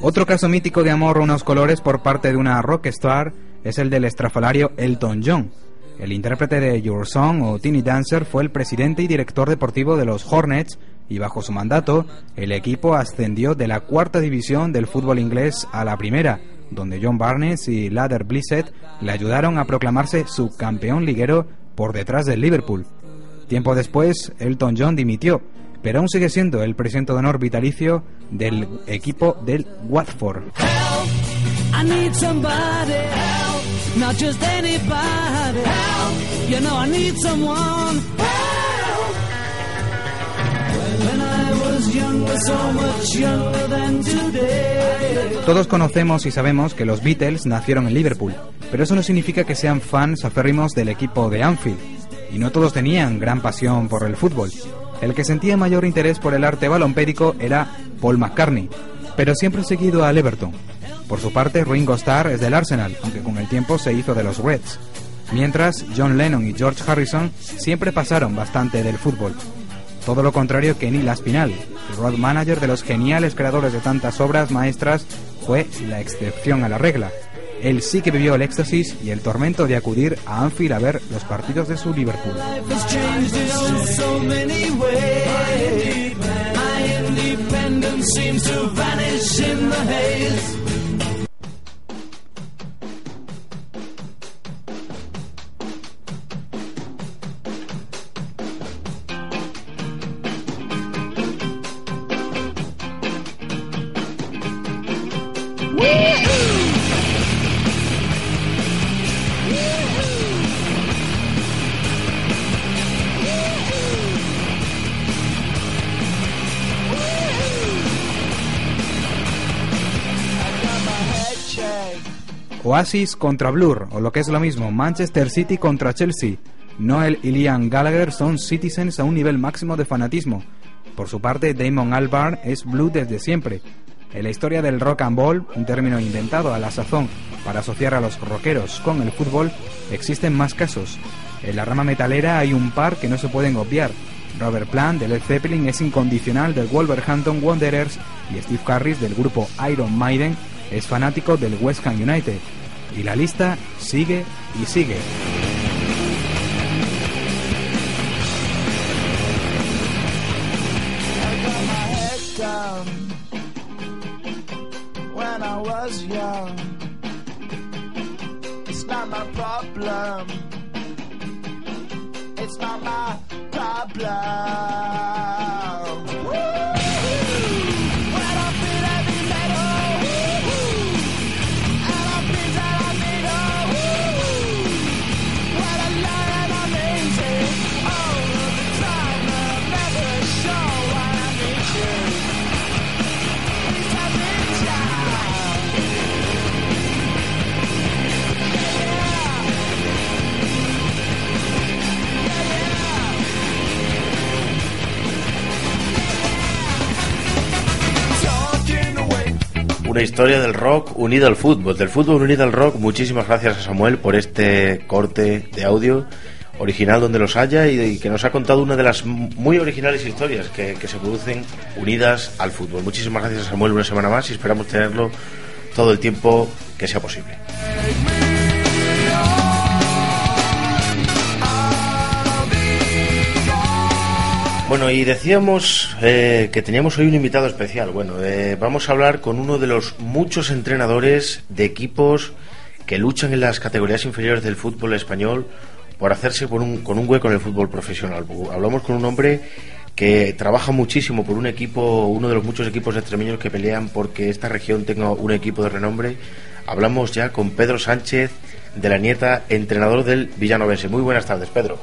Speaker 17: Otro caso mítico de amor a unos colores por parte de una rockstar es el del estrafalario Elton John. El intérprete de Your Song o Teeny Dancer fue el presidente y director deportivo de los Hornets y bajo su mandato el equipo ascendió de la cuarta división del fútbol inglés a la primera, donde John Barnes y Ladder Blissett le ayudaron a proclamarse subcampeón liguero por detrás del Liverpool. Tiempo después, Elton John dimitió, pero aún sigue siendo el presidente de honor vitalicio del equipo del Watford. Todos conocemos y sabemos que los Beatles nacieron en Liverpool, pero eso no significa que sean fans aférrimos del equipo de Anfield. Y no todos tenían gran pasión por el fútbol. El que sentía mayor interés por el arte balompédico era Paul McCartney, pero siempre seguido al Everton. Por su parte, Ringo Starr es del Arsenal, aunque con el tiempo se hizo de los Reds. Mientras, John Lennon y George Harrison siempre pasaron bastante del fútbol. Todo lo contrario que Neil Aspinall, el road manager de los geniales creadores de tantas obras maestras, fue la excepción a la regla. Él sí que vivió el éxtasis y el tormento de acudir a Anfield a ver los partidos de su Liverpool. Oasis contra Blur, o lo que es lo mismo, Manchester City contra Chelsea. Noel y Liam Gallagher son Citizens a un nivel máximo de fanatismo. Por su parte, Damon Albarn es Blue desde siempre. En la historia del rock and roll, un término inventado a la sazón para asociar a los rockeros con el fútbol, existen más casos. En la rama metalera hay un par que no se pueden obviar. Robert Plant de Led Zeppelin es incondicional del Wolverhampton Wanderers y Steve Harris del grupo Iron Maiden es fanático del West Ham United. Y la lista sigue y sigue.
Speaker 18: It's not my problem.
Speaker 3: Una historia del rock unida al fútbol, del fútbol unido al rock. Muchísimas gracias a Samuel por este corte de audio original donde los haya y, y que nos ha contado una de las muy originales historias que, que se producen unidas al fútbol. Muchísimas gracias a Samuel una semana más y esperamos tenerlo todo el tiempo que sea posible. Bueno, y decíamos eh, que teníamos hoy un invitado especial. Bueno, eh, vamos a hablar con uno de los muchos entrenadores de equipos que luchan en las categorías inferiores del fútbol español por hacerse por un- con un hueco en el fútbol profesional. Hablamos con un hombre que trabaja muchísimo por un equipo, uno de los muchos equipos extremeños que pelean porque esta región tenga un equipo de renombre. Hablamos ya con Pedro Sánchez de la Nieta, entrenador del Villanovense. Muy buenas tardes, Pedro.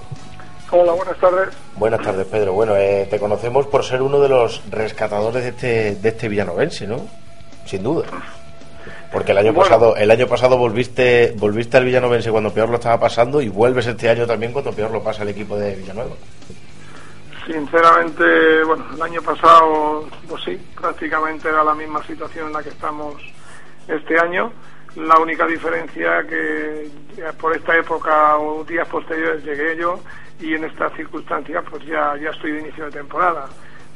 Speaker 19: Hola, buenas tardes.
Speaker 3: Buenas tardes, Pedro. Bueno, eh, te conocemos por ser uno de los rescatadores de este, de este villanovense, ¿no? Sin duda. Porque el año
Speaker 19: Bueno.
Speaker 3: pasado, el año pasado volviste, volviste al villanovense cuando peor lo estaba pasando y vuelves este año también cuando peor lo pasa el equipo de Villanueva.
Speaker 19: Sinceramente, bueno, el año pasado, pues sí, prácticamente era la misma situación en la que estamos este año. La única diferencia que por esta época o días posteriores llegué yo y en estas circunstancias pues ya, ya estoy de inicio de temporada.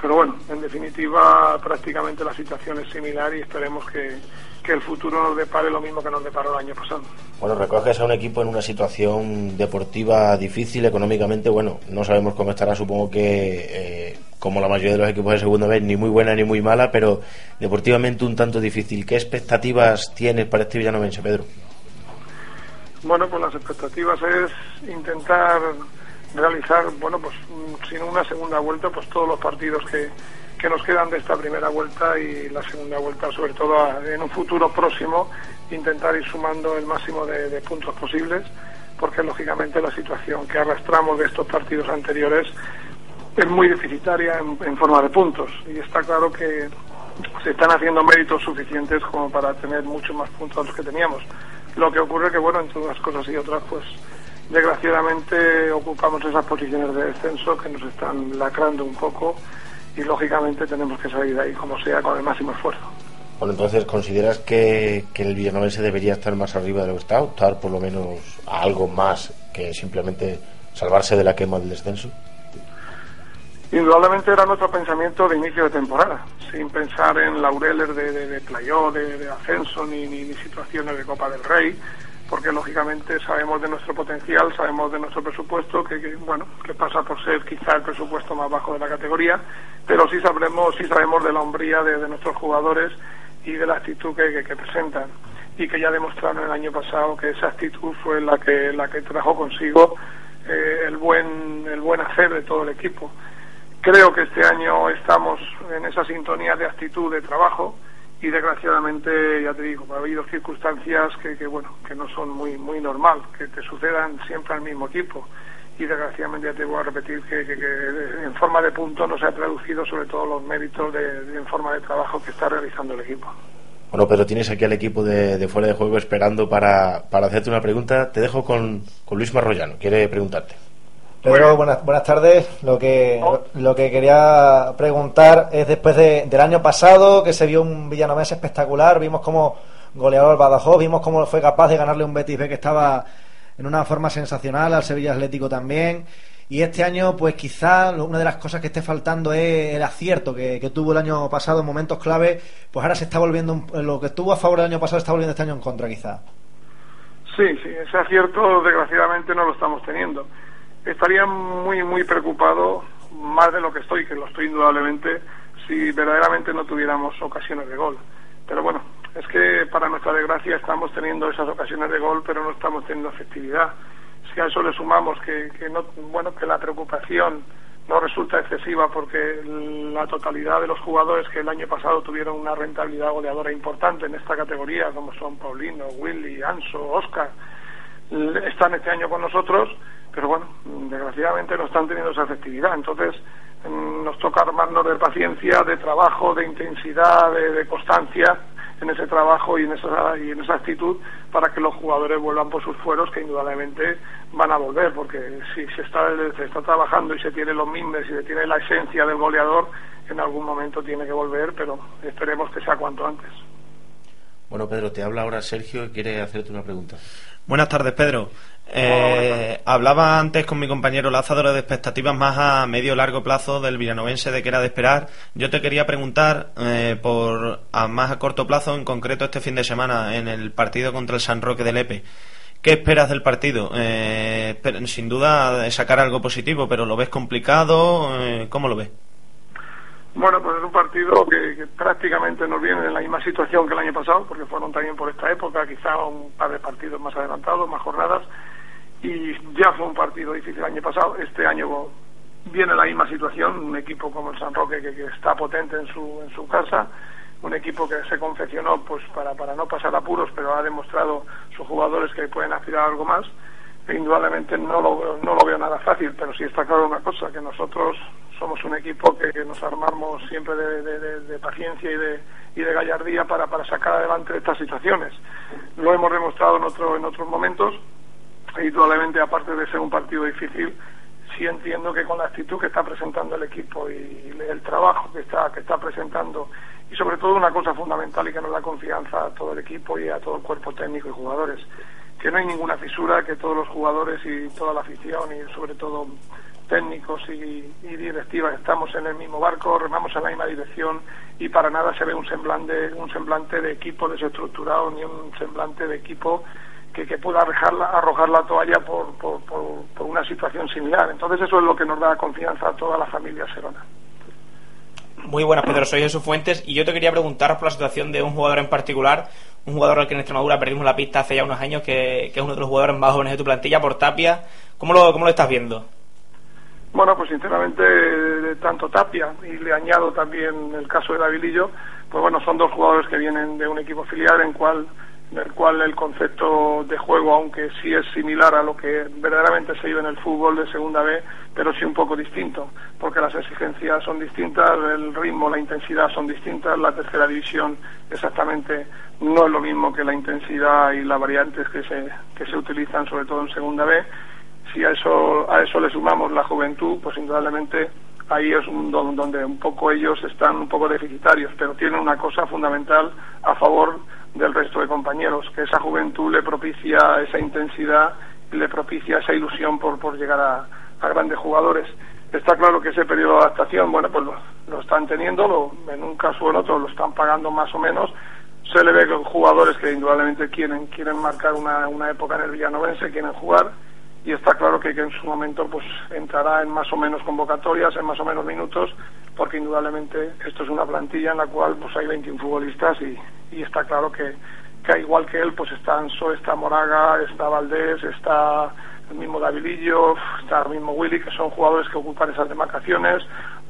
Speaker 19: Pero bueno, en definitiva prácticamente la situación es similar y esperemos que, que el futuro nos depare lo mismo que nos deparó el año pasado.
Speaker 3: Bueno, recoges a un equipo en una situación deportiva difícil, económicamente, bueno, no sabemos cómo estará, supongo que eh, como la mayoría de los equipos de segunda vez, ni muy buena ni muy mala, pero deportivamente un tanto difícil. ¿Qué expectativas tienes para este villanovense, Pedro?
Speaker 19: Bueno, pues las expectativas es intentar realizar, bueno, pues sin una segunda vuelta, pues todos los partidos que, que nos quedan de esta primera vuelta y la segunda vuelta, sobre todo en un futuro próximo, intentar ir sumando el máximo de, puntos posibles, porque lógicamente la situación que arrastramos de estos partidos anteriores es muy deficitaria en, en forma de puntos y está claro que se están haciendo méritos suficientes como para tener muchos más puntos de los que teníamos. Lo que ocurre que, bueno, entre unas cosas y otras, pues desgraciadamente ocupamos esas posiciones de descenso que nos están lacrando un poco y lógicamente tenemos que salir de ahí como sea con el máximo esfuerzo.
Speaker 3: Bueno, entonces, ¿consideras que, que el villanovense debería estar más arriba de lo que está? ¿Optar por lo menos a algo más que simplemente salvarse de la quema del descenso?
Speaker 19: Indudablemente era nuestro pensamiento de inicio de temporada, sin pensar en laureles de, de, de playoff, de, de ascenso, ni, ni, ni situaciones de Copa del Rey, porque lógicamente sabemos de nuestro potencial, sabemos de nuestro presupuesto, que, bueno, que pasa por ser quizá el presupuesto más bajo de la categoría, pero sí sabremos, sí sabemos de la hombría de, de nuestros jugadores y de la actitud que, que, que presentan y que ya demostraron el año pasado que esa actitud fue la que la que trajo consigo eh, el buen el buen hacer de todo el equipo. Creo que este año estamos en esa sintonía de actitud de trabajo y desgraciadamente ya te digo ha habido circunstancias que, que bueno que no son muy muy normal que te sucedan siempre al mismo equipo y desgraciadamente ya te voy a repetir que, que- en forma de punto no se ha traducido sobre todo los méritos de, de- en forma de trabajo que está realizando el equipo.
Speaker 3: Bueno, Pedro, tienes aquí al equipo de, de fuera de juego esperando para, para hacerte una pregunta. Te dejo con, con Luis Marroyano. Quiere preguntarte.
Speaker 4: Pedro, buenas, buenas tardes. Lo que, lo que quería preguntar es después de- del año pasado, que se vio un Villanovense espectacular, vimos cómo goleador Badajoz, vimos cómo fue capaz de ganarle un Betis B que estaba en una forma sensacional, al Sevilla Atlético también. Y este año, pues quizá una de las cosas que esté faltando es el acierto que, que tuvo el año pasado en momentos clave, pues ahora se está volviendo, un- lo que estuvo a favor el año pasado está volviendo este año en contra quizá.
Speaker 19: Sí, sí, ese acierto desgraciadamente no lo estamos teniendo. Estaría muy, muy preocupado, más de lo que estoy, que lo estoy indudablemente, si verdaderamente no tuviéramos ocasiones de gol. Pero bueno, es que para nuestra desgracia estamos teniendo esas ocasiones de gol, pero no estamos teniendo efectividad. Si a eso le sumamos que, que no, bueno, que la preocupación no resulta excesiva porque la totalidad de los jugadores que el año pasado tuvieron una rentabilidad goleadora importante en esta categoría, como son Paulino, Willy, Anso, Oscar, están este año con nosotros, pero bueno, desgraciadamente no están teniendo esa efectividad. Entonces, mm, nos toca armarnos de paciencia, de trabajo, de intensidad, de, de constancia en ese trabajo y en esa y en esa actitud para que los jugadores vuelvan por sus fueros que indudablemente van a volver porque si se está se está trabajando y se tiene los mimbres y se tiene la esencia del goleador en algún momento tiene que volver pero esperemos que sea cuanto antes
Speaker 3: Bueno, Pedro, te habla ahora Sergio y quiere hacerte una pregunta.
Speaker 8: Buenas tardes, Pedro. Eh, hablaba antes con mi compañero Lázaro de expectativas más a medio largo plazo del villanovense de que era de esperar. Yo te quería preguntar eh, por a más a corto plazo, en concreto este fin de semana en el partido contra el San Roque de Lepe. ¿Qué esperas del partido? Eh, sin duda sacar algo positivo, pero ¿lo ves complicado? Eh, ¿Cómo lo ves?
Speaker 19: Bueno, pues es un partido que, que prácticamente nos viene en la misma situación que el año pasado, porque fueron también por esta época, quizá un par de partidos más adelantados, más jornadas, y ya fue un partido difícil el año pasado. Este año viene la misma situación, un equipo como el San Roque que, que está potente en su, en su casa, un equipo que se confeccionó pues para, para no pasar apuros, pero ha demostrado sus jugadores que pueden aspirar a algo más. indudablemente no lo, no lo veo nada fácil, pero sí está claro una cosa, que nosotros somos un equipo que, nos armamos siempre de, paciencia y de, y de gallardía para, sacar adelante estas situaciones. Lo hemos demostrado en, otro, en otros momentos, e indudablemente aparte de ser un partido difícil, sí entiendo que con la actitud que está presentando el equipo y el trabajo que está, que está presentando y sobre todo una cosa fundamental y que nos da confianza a todo el equipo y a todo el cuerpo técnico y jugadores, que no hay ninguna fisura, que todos los jugadores y toda la afición y sobre todo técnicos y, y directivas estamos en el mismo barco, remamos en la misma dirección y para nada se ve un semblante, un semblante de equipo desestructurado ni un semblante de equipo que, que pueda arrojar la, arrojar la toalla por, por, por- por una situación similar. Entonces eso es lo que nos da confianza a toda la familia Serona.
Speaker 5: Muy buenas, Pedro. Soy Jesús Fuentes y yo te quería preguntar por la situación de un jugador en particular, un jugador al que en Extremadura perdimos la pista hace ya unos años, que, que es uno de los jugadores más jóvenes de tu plantilla, por Tapia. ¿Cómo lo, cómo lo estás viendo?
Speaker 19: Bueno, pues sinceramente, tanto Tapia y le añado también el caso de Davilillo, pues bueno, son dos jugadores que vienen de un equipo filial en cual en el cual el concepto de juego, aunque sí es similar a lo que verdaderamente se vive en el fútbol de segunda B, pero sí un poco distinto, porque las exigencias son distintas, el ritmo, la intensidad son distintas, la tercera división exactamente no es lo mismo que la intensidad y las variantes que se, que se utilizan sobre todo en segunda B. Si a eso, a eso le sumamos la juventud, pues indudablemente ahí es un don- donde un poco ellos están un poco deficitarios, pero tienen una cosa fundamental a favor del resto de compañeros, que esa juventud le propicia esa intensidad y le propicia esa ilusión por, por llegar a, grandes jugadores. Está claro que ese periodo de adaptación, bueno, pues lo, lo están teniendo, lo- en un caso o en otro lo están pagando más o menos. Se le ve con jugadores que indudablemente quieren, quieren marcar una, una época en el Villanovense, quieren jugar, y está claro que, que en su momento pues entrará en más o menos convocatorias, en más o menos minutos, porque indudablemente esto es una plantilla en la cual pues hay 21 futbolistas y, y está claro que, que igual que él pues está Anso, está Moraga, está Valdés, está el mismo Davidillo, está el mismo Willy, que son jugadores que ocupan esas demarcaciones,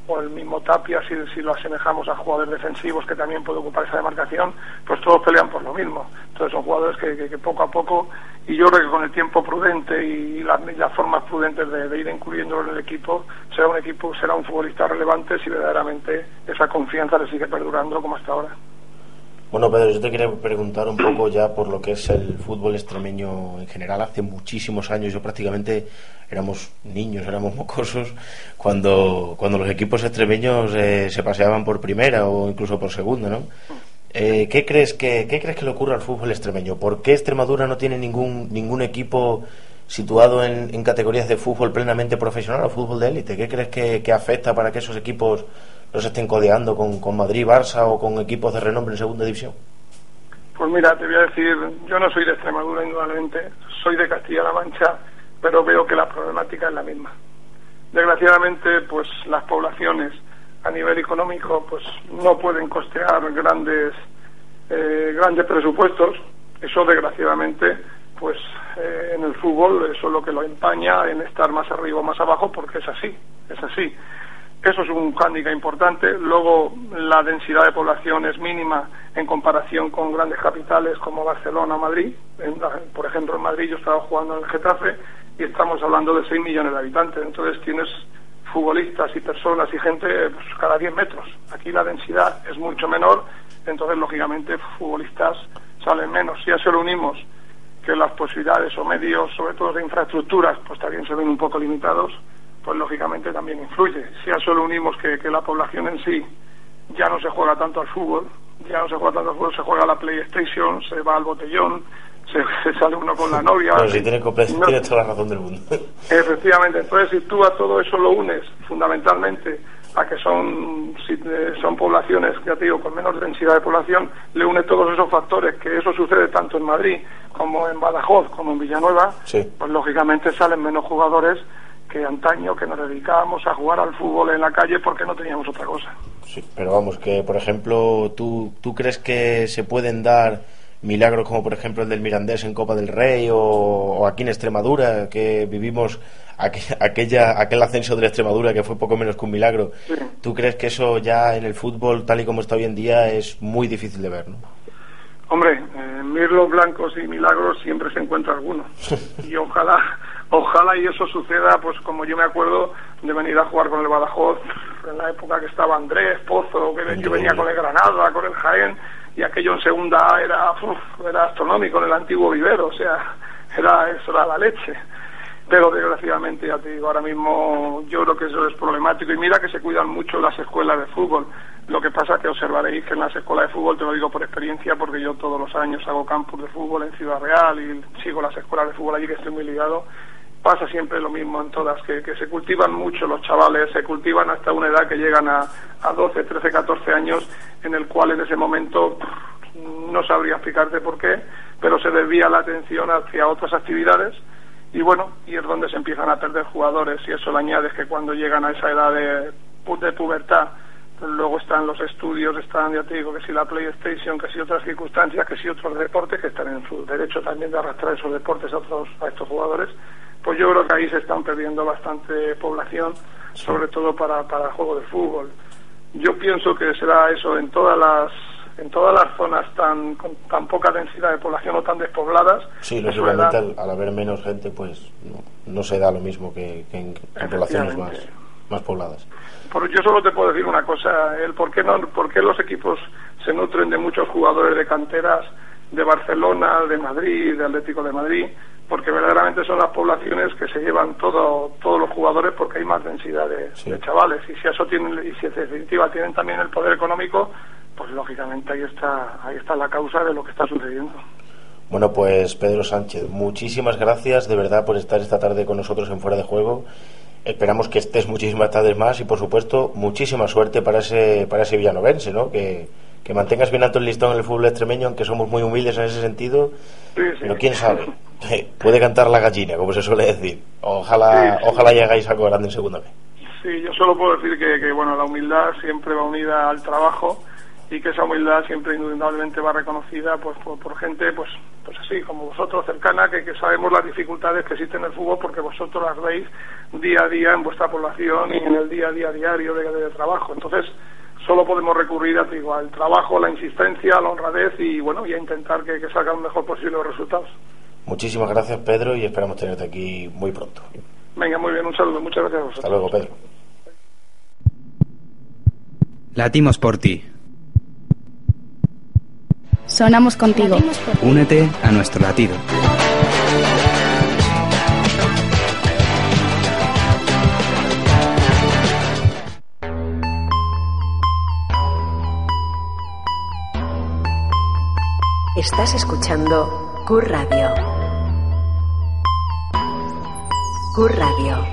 Speaker 19: o el mismo Tapia, si, si lo asemejamos a jugadores defensivos que también puede ocupar esa demarcación, pues todos pelean por lo mismo. Entonces son jugadores que, que- que poco a poco, y yo creo que con el tiempo prudente y las, formas prudentes de, de ir incluyéndolo en el equipo, será un equipo, será un futbolista relevante si verdaderamente esa confianza le sigue perdurando como hasta ahora.
Speaker 3: Bueno, Pedro, yo te quería preguntar un poco ya por lo que es el fútbol extremeño en general. Hace muchísimos años, yo prácticamente éramos niños, éramos mocosos, cuando, cuando los equipos extremeños eh, se paseaban por primera o incluso por segunda, ¿no? Eh, ¿qué, crees que, ¿Qué crees que le ocurre al fútbol extremeño? ¿Por qué Extremadura no tiene ningún, ningún equipo situado en, en categorías de fútbol plenamente profesional o fútbol de élite? ¿Qué crees que, afecta para que esos equipos los estén codeando con, con Madrid, Barça o con equipos de renombre en segunda división?
Speaker 19: Pues mira, te voy a decir, yo no soy de Extremadura indudablemente, soy de Castilla-La Mancha, pero veo que la problemática es la misma. Desgraciadamente, pues las poblaciones a nivel económico pues no pueden costear grandes eh, grandes presupuestos. Eso desgraciadamente pues eh, en el fútbol eso es lo que lo empaña en estar más arriba o más abajo porque es así, es así. Eso es un hándicap importante. Luego, la densidad de población es mínima en comparación con grandes capitales como Barcelona o Madrid. En por ejemplo, en Madrid yo estaba jugando en el Getafe y estamos hablando de 6 millones de habitantes. Entonces tienes futbolistas y personas y gente pues, cada 10 metros. Aquí la densidad es mucho menor, entonces lógicamente futbolistas salen menos. Si a eso le unimos que las posibilidades o medios, sobre todo de infraestructuras, pues también se ven un poco limitados, pues lógicamente también influye. Si a eso le unimos que, que la población en sí ya no se juega tanto al fútbol, ya no se juega tanto al fútbol, se juega a la PlayStation, se va al botellón, se, se sale uno con la novia.
Speaker 3: Bueno, si tienes,
Speaker 19: No-
Speaker 3: tienes toda la razón del mundo.
Speaker 19: Efectivamente, entonces si tú a todo eso lo unes fundamentalmente a que son, si, eh, son poblaciones, ya te digo, con menos densidad de población, le une todos esos factores, que eso sucede tanto en Madrid como en Badajoz, como en Villanueva,
Speaker 3: Sí.
Speaker 19: pues lógicamente salen menos jugadores que antaño, que nos dedicábamos a jugar al fútbol en la calle porque no teníamos otra cosa.
Speaker 3: Sí, pero vamos, que por ejemplo, ¿tú, ¿tú crees que se pueden dar milagros como por ejemplo el del Mirandés en Copa del Rey o, o aquí en Extremadura, que vivimos aqu- aquella, aquel ascenso de la Extremadura que fue poco menos que un milagro? ¿Tú crees que eso ya en el fútbol, tal y como está hoy en día, es muy difícil de ver, ¿no?
Speaker 19: Hombre, en mirlos blancos y milagros siempre se encuentra alguno. Y ojalá, Ojalá y eso suceda, pues como yo me acuerdo de venir a jugar con el Badajoz en la época que estaba Andrés, Pozo, que yo venía con el Granada, con el Jaén, y aquello en segunda era, era astronómico en el antiguo vivero, o sea, era, eso era la leche. Pero desgraciadamente, ya te digo, ahora mismo yo creo que eso es problemático. Y mira que se cuidan mucho las escuelas de fútbol. Lo que pasa es que observaréis que en las escuelas de fútbol, te lo digo por experiencia, porque yo todos los años hago campus de fútbol en Ciudad Real y sigo las escuelas de fútbol allí que estoy muy ligado. Pasa siempre lo mismo en todas, que, que se cultivan mucho los chavales, se cultivan hasta una edad que llegan a, a 12, 13, 14 años, en el cual en ese momento no sabría explicarte por qué, pero se desvía la atención hacia otras actividades y bueno, y es donde se empiezan a perder jugadores y eso le añades que cuando llegan a esa edad de, de pubertad, pues luego están los estudios, están, ya te digo, que si la PlayStation, que si otras circunstancias, que si otros deportes, que están en su derecho también de arrastrar esos deportes a, otros, a estos jugadores, pues yo creo que ahí se están perdiendo bastante población, sobre todo para, para el juego de fútbol. Yo pienso que será eso en todas las en todas las zonas tan con tan poca densidad de población o tan despobladas.
Speaker 3: Sí, lógicamente al, al haber menos gente, pues no, no se da lo mismo que, que en, en poblaciones más, más pobladas.
Speaker 19: Por- yo solo te puedo decir una cosa, el por qué, no, por qué los equipos se nutren de muchos jugadores de canteras de Barcelona, de Madrid, de Atlético de Madrid, porque verdaderamente son las poblaciones que se llevan todo, todos los jugadores porque hay más densidad de, de chavales y si eso tienen y si en definitiva tienen también el poder económico, pues lógicamente ahí está ahí está la causa de lo que está sucediendo.
Speaker 3: Bueno, pues Pedro Sánchez, muchísimas gracias de verdad por estar esta tarde con nosotros en Fuera de Juego. Esperamos que estés muchísimas tardes más y, por supuesto, muchísima suerte para ese, para ese villanovense, ¿no? Que, que mantengas bien alto el listón en el fútbol extremeño, aunque somos muy humildes en ese sentido. Pero quién sabe, Eh, puede cantar la gallina, como se suele decir. Ojalá,
Speaker 19: Sí,
Speaker 3: ojalá llegáis a algo grande en segunda vez.
Speaker 19: Sí, yo solo puedo decir que, que, bueno, la humildad siempre va unida al trabajo y que esa humildad siempre indudablemente va reconocida pues por, por gente pues pues así como vosotros cercana que, que sabemos las dificultades que existen en el fútbol porque vosotros las veis día a día en vuestra población y en el día a día diario de, de trabajo entonces solo podemos recurrir a, digo, al trabajo, la insistencia, la honradez y bueno y a intentar que, que salgan mejor posible los resultados.
Speaker 3: Muchísimas gracias, Pedro, y esperamos tenerte aquí muy pronto.
Speaker 19: Venga, muy bien, un saludo, muchas gracias a vosotros.
Speaker 3: Hasta luego, Pedro.
Speaker 17: Latimos por ti.
Speaker 13: Sonamos contigo.
Speaker 17: Únete a nuestro latido.
Speaker 14: Estás escuchando Q Radio. Q Radio.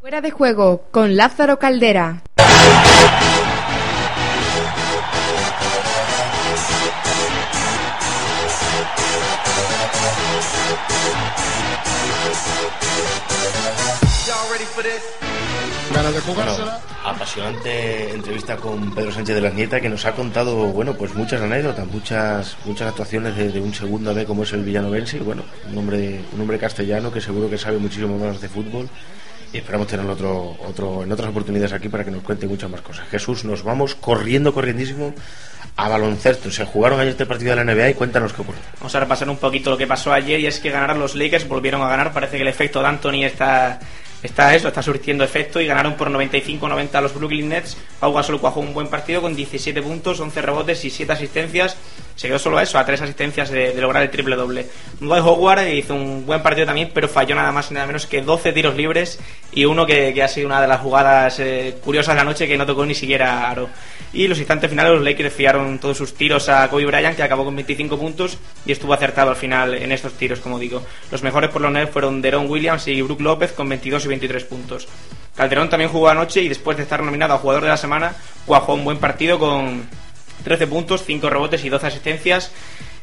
Speaker 16: Fuera de juego con Lázaro Caldera.
Speaker 1: Ganas de
Speaker 3: Bueno, apasionante entrevista con Pedro Sánchez de las Nietas que nos ha contado, bueno, pues muchas anécdotas, muchas muchas actuaciones de, un segundo B como es el villanovense, y bueno, un hombre un hombre castellano que seguro que sabe muchísimo más de fútbol y esperamos tenerlo otro otro en otras oportunidades aquí para que nos cuente muchas más cosas. Jesús, nos vamos corriendo corriendísimo a baloncesto. Se jugaron ayer este partido de la NBA y cuéntanos qué ocurrió.
Speaker 5: Vamos a repasar un poquito lo que pasó ayer y es que ganaron los Lakers, volvieron a ganar. Parece que el efecto de Anthony está, está eso, está surtiendo efecto y ganaron por 95-90 a los Brooklyn Nets. Pau Gasol cuajó un buen partido con 17 puntos, 11 rebotes y 7 asistencias. Se quedó solo a eso, a 3 asistencias de, de lograr el triple doble. Dwight Howard hizo un buen partido también, pero falló nada más y nada menos que 12 tiros libres y uno que, que ha sido una de las jugadas eh, curiosas de la noche que no tocó ni siquiera aro. Y los instantes finales los Lakers fiaron todos sus tiros a Kobe Bryant, que acabó con 25 puntos y estuvo acertado al final en estos tiros, como digo. Los mejores por los Nets fueron Deron Williams y Brook López con 22 y 23 puntos. Calderón también jugó anoche y después de estar nominado a jugador de la semana, cuajó un buen partido con 13 puntos, 5 rebotes y 12 asistencias.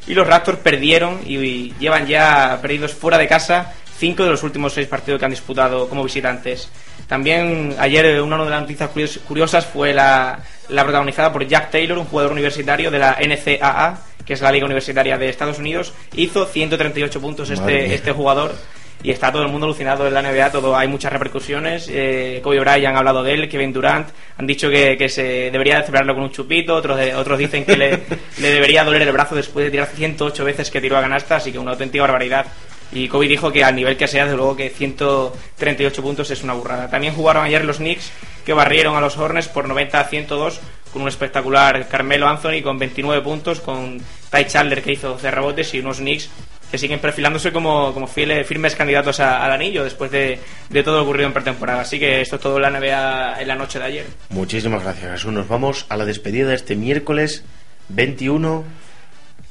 Speaker 5: Y los Raptors perdieron y llevan ya perdidos fuera de casa 5 de los últimos 6 partidos que han disputado como visitantes. También ayer eh, una de las noticias curios- curiosas fue la, la protagonizada por Jack Taylor, un jugador universitario de la NCAA, que es la liga universitaria de Estados Unidos. Hizo 138 puntos
Speaker 3: Madre
Speaker 5: este,
Speaker 3: mía.
Speaker 5: este jugador y está todo el mundo alucinado en la NBA, todo hay muchas repercusiones. Eh, Kobe Bryant ha hablado de él, Kevin Durant han dicho que, que se debería celebrarlo con un chupito, otros de- otros dicen que le, le debería doler el brazo después de tirar 108 veces que tiró a canasta, así que una auténtica barbaridad. Y Kobe dijo que al nivel que sea, desde luego que 138 puntos es una burrada. También jugaron ayer los Knicks, que barrieron a los Hornets por 90 a 102, con un espectacular Carmelo Anthony con 29 puntos, con Ty Chandler que hizo 12 rebotes y unos Knicks que siguen perfilándose como, como fieles, firmes candidatos a- al anillo después de, de todo lo ocurrido en pretemporada. Así que esto es todo la NBA en la noche de ayer.
Speaker 3: Muchísimas gracias, Jesús. Nos vamos a la despedida de este miércoles 21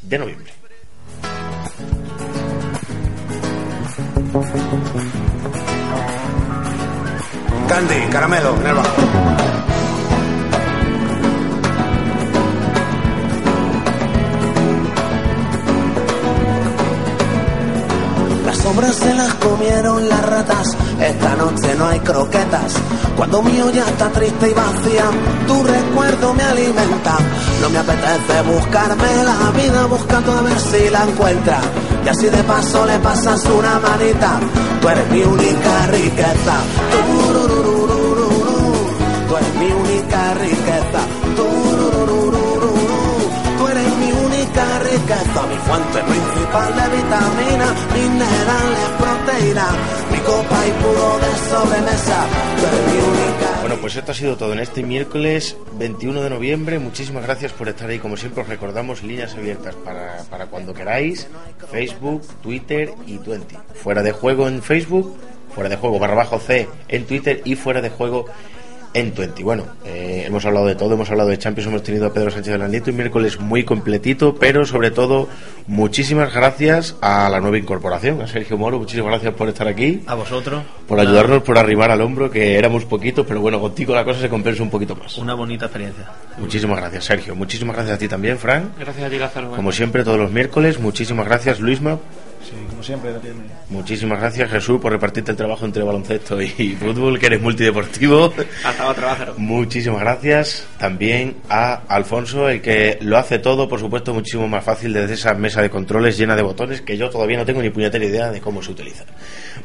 Speaker 3: de noviembre.
Speaker 20: Candy, caramelo, en
Speaker 1: sombras se las comieron las ratas. Esta noche no hay croquetas. Cuando mi olla está triste y vacía, tu recuerdo me alimenta. No me apetece buscarme la vida buscando a ver si la encuentra. Y así de paso le pasas una manita. Tú eres mi única riqueza. Tururururururu. Tú eres mi única riqueza.
Speaker 3: Bueno, pues esto ha sido todo en este miércoles 21 de noviembre. Muchísimas gracias por estar ahí. Como siempre, os recordamos líneas abiertas para, para cuando queráis: Facebook, Twitter y Twenty. Fuera de juego en Facebook, fuera de juego barra bajo C en Twitter y fuera de juego en Twenty. Bueno, eh, hemos hablado de todo, hemos hablado de Champions, hemos tenido a Pedro Sánchez Nieto, un miércoles muy completito, pero sobre todo, muchísimas gracias a la nueva incorporación, a Sergio Moro, muchísimas gracias por estar aquí.
Speaker 8: A vosotros.
Speaker 3: Por ayudarnos, por arrimar al hombro, que éramos poquitos, pero bueno, contigo la cosa se compensa un poquito más.
Speaker 8: Una bonita experiencia.
Speaker 3: Muchísimas gracias, Sergio. Muchísimas gracias a ti también, Fran.
Speaker 7: Gracias a ti, Lázaro.
Speaker 3: Como siempre, todos los miércoles. Muchísimas gracias, Luisma.
Speaker 4: Sí, como siempre.
Speaker 3: Muchísimas gracias, Jesús, por repartirte el trabajo entre baloncesto y fútbol, que eres multideportivo.
Speaker 5: Hasta otro, Lázaro.
Speaker 3: Muchísimas gracias también a Alfonso, el que lo hace todo, por supuesto, muchísimo más fácil desde esa mesa de controles llena de botones que yo todavía no tengo ni puñetera idea de cómo se utiliza.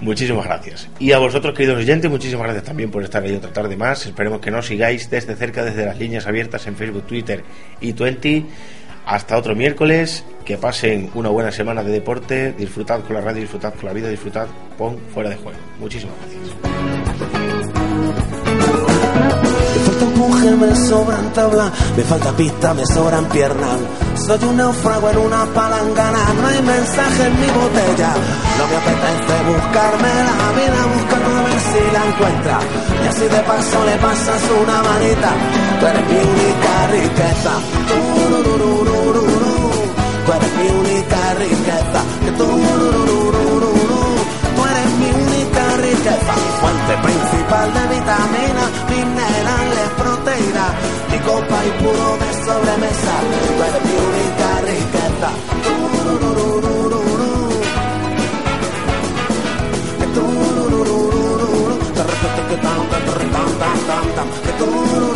Speaker 3: Muchísimas gracias. Y a vosotros, queridos oyentes, muchísimas gracias también por estar ahí otra tarde más. Esperemos que nos sigáis desde cerca, desde las líneas abiertas en Facebook, Twitter y Twenty. Hasta otro miércoles, que pasen una buena semana de deporte, disfrutad con la radio, disfrutad con la vida, disfrutad con fuera de juego. Muchísimas gracias.
Speaker 1: Me falta empuje, me sobran tabla, me falta pista, me sobran piernas. Soy un náufrago en una palangana, no hay mensaje en mi botella. No me apetece buscarme la vida, buscando a ver si la encuentra. Y así de paso le pasas una manita, tú eres mi única riqueza. Tururururururu. Tú eres mi única riqueza. Que tú, tú eres mi única riqueza. Fuente principal de vitamina, minerales, proteína. Mi copa y puro de sobremesa. Tú eres mi única riqueza. Que tú, que tú,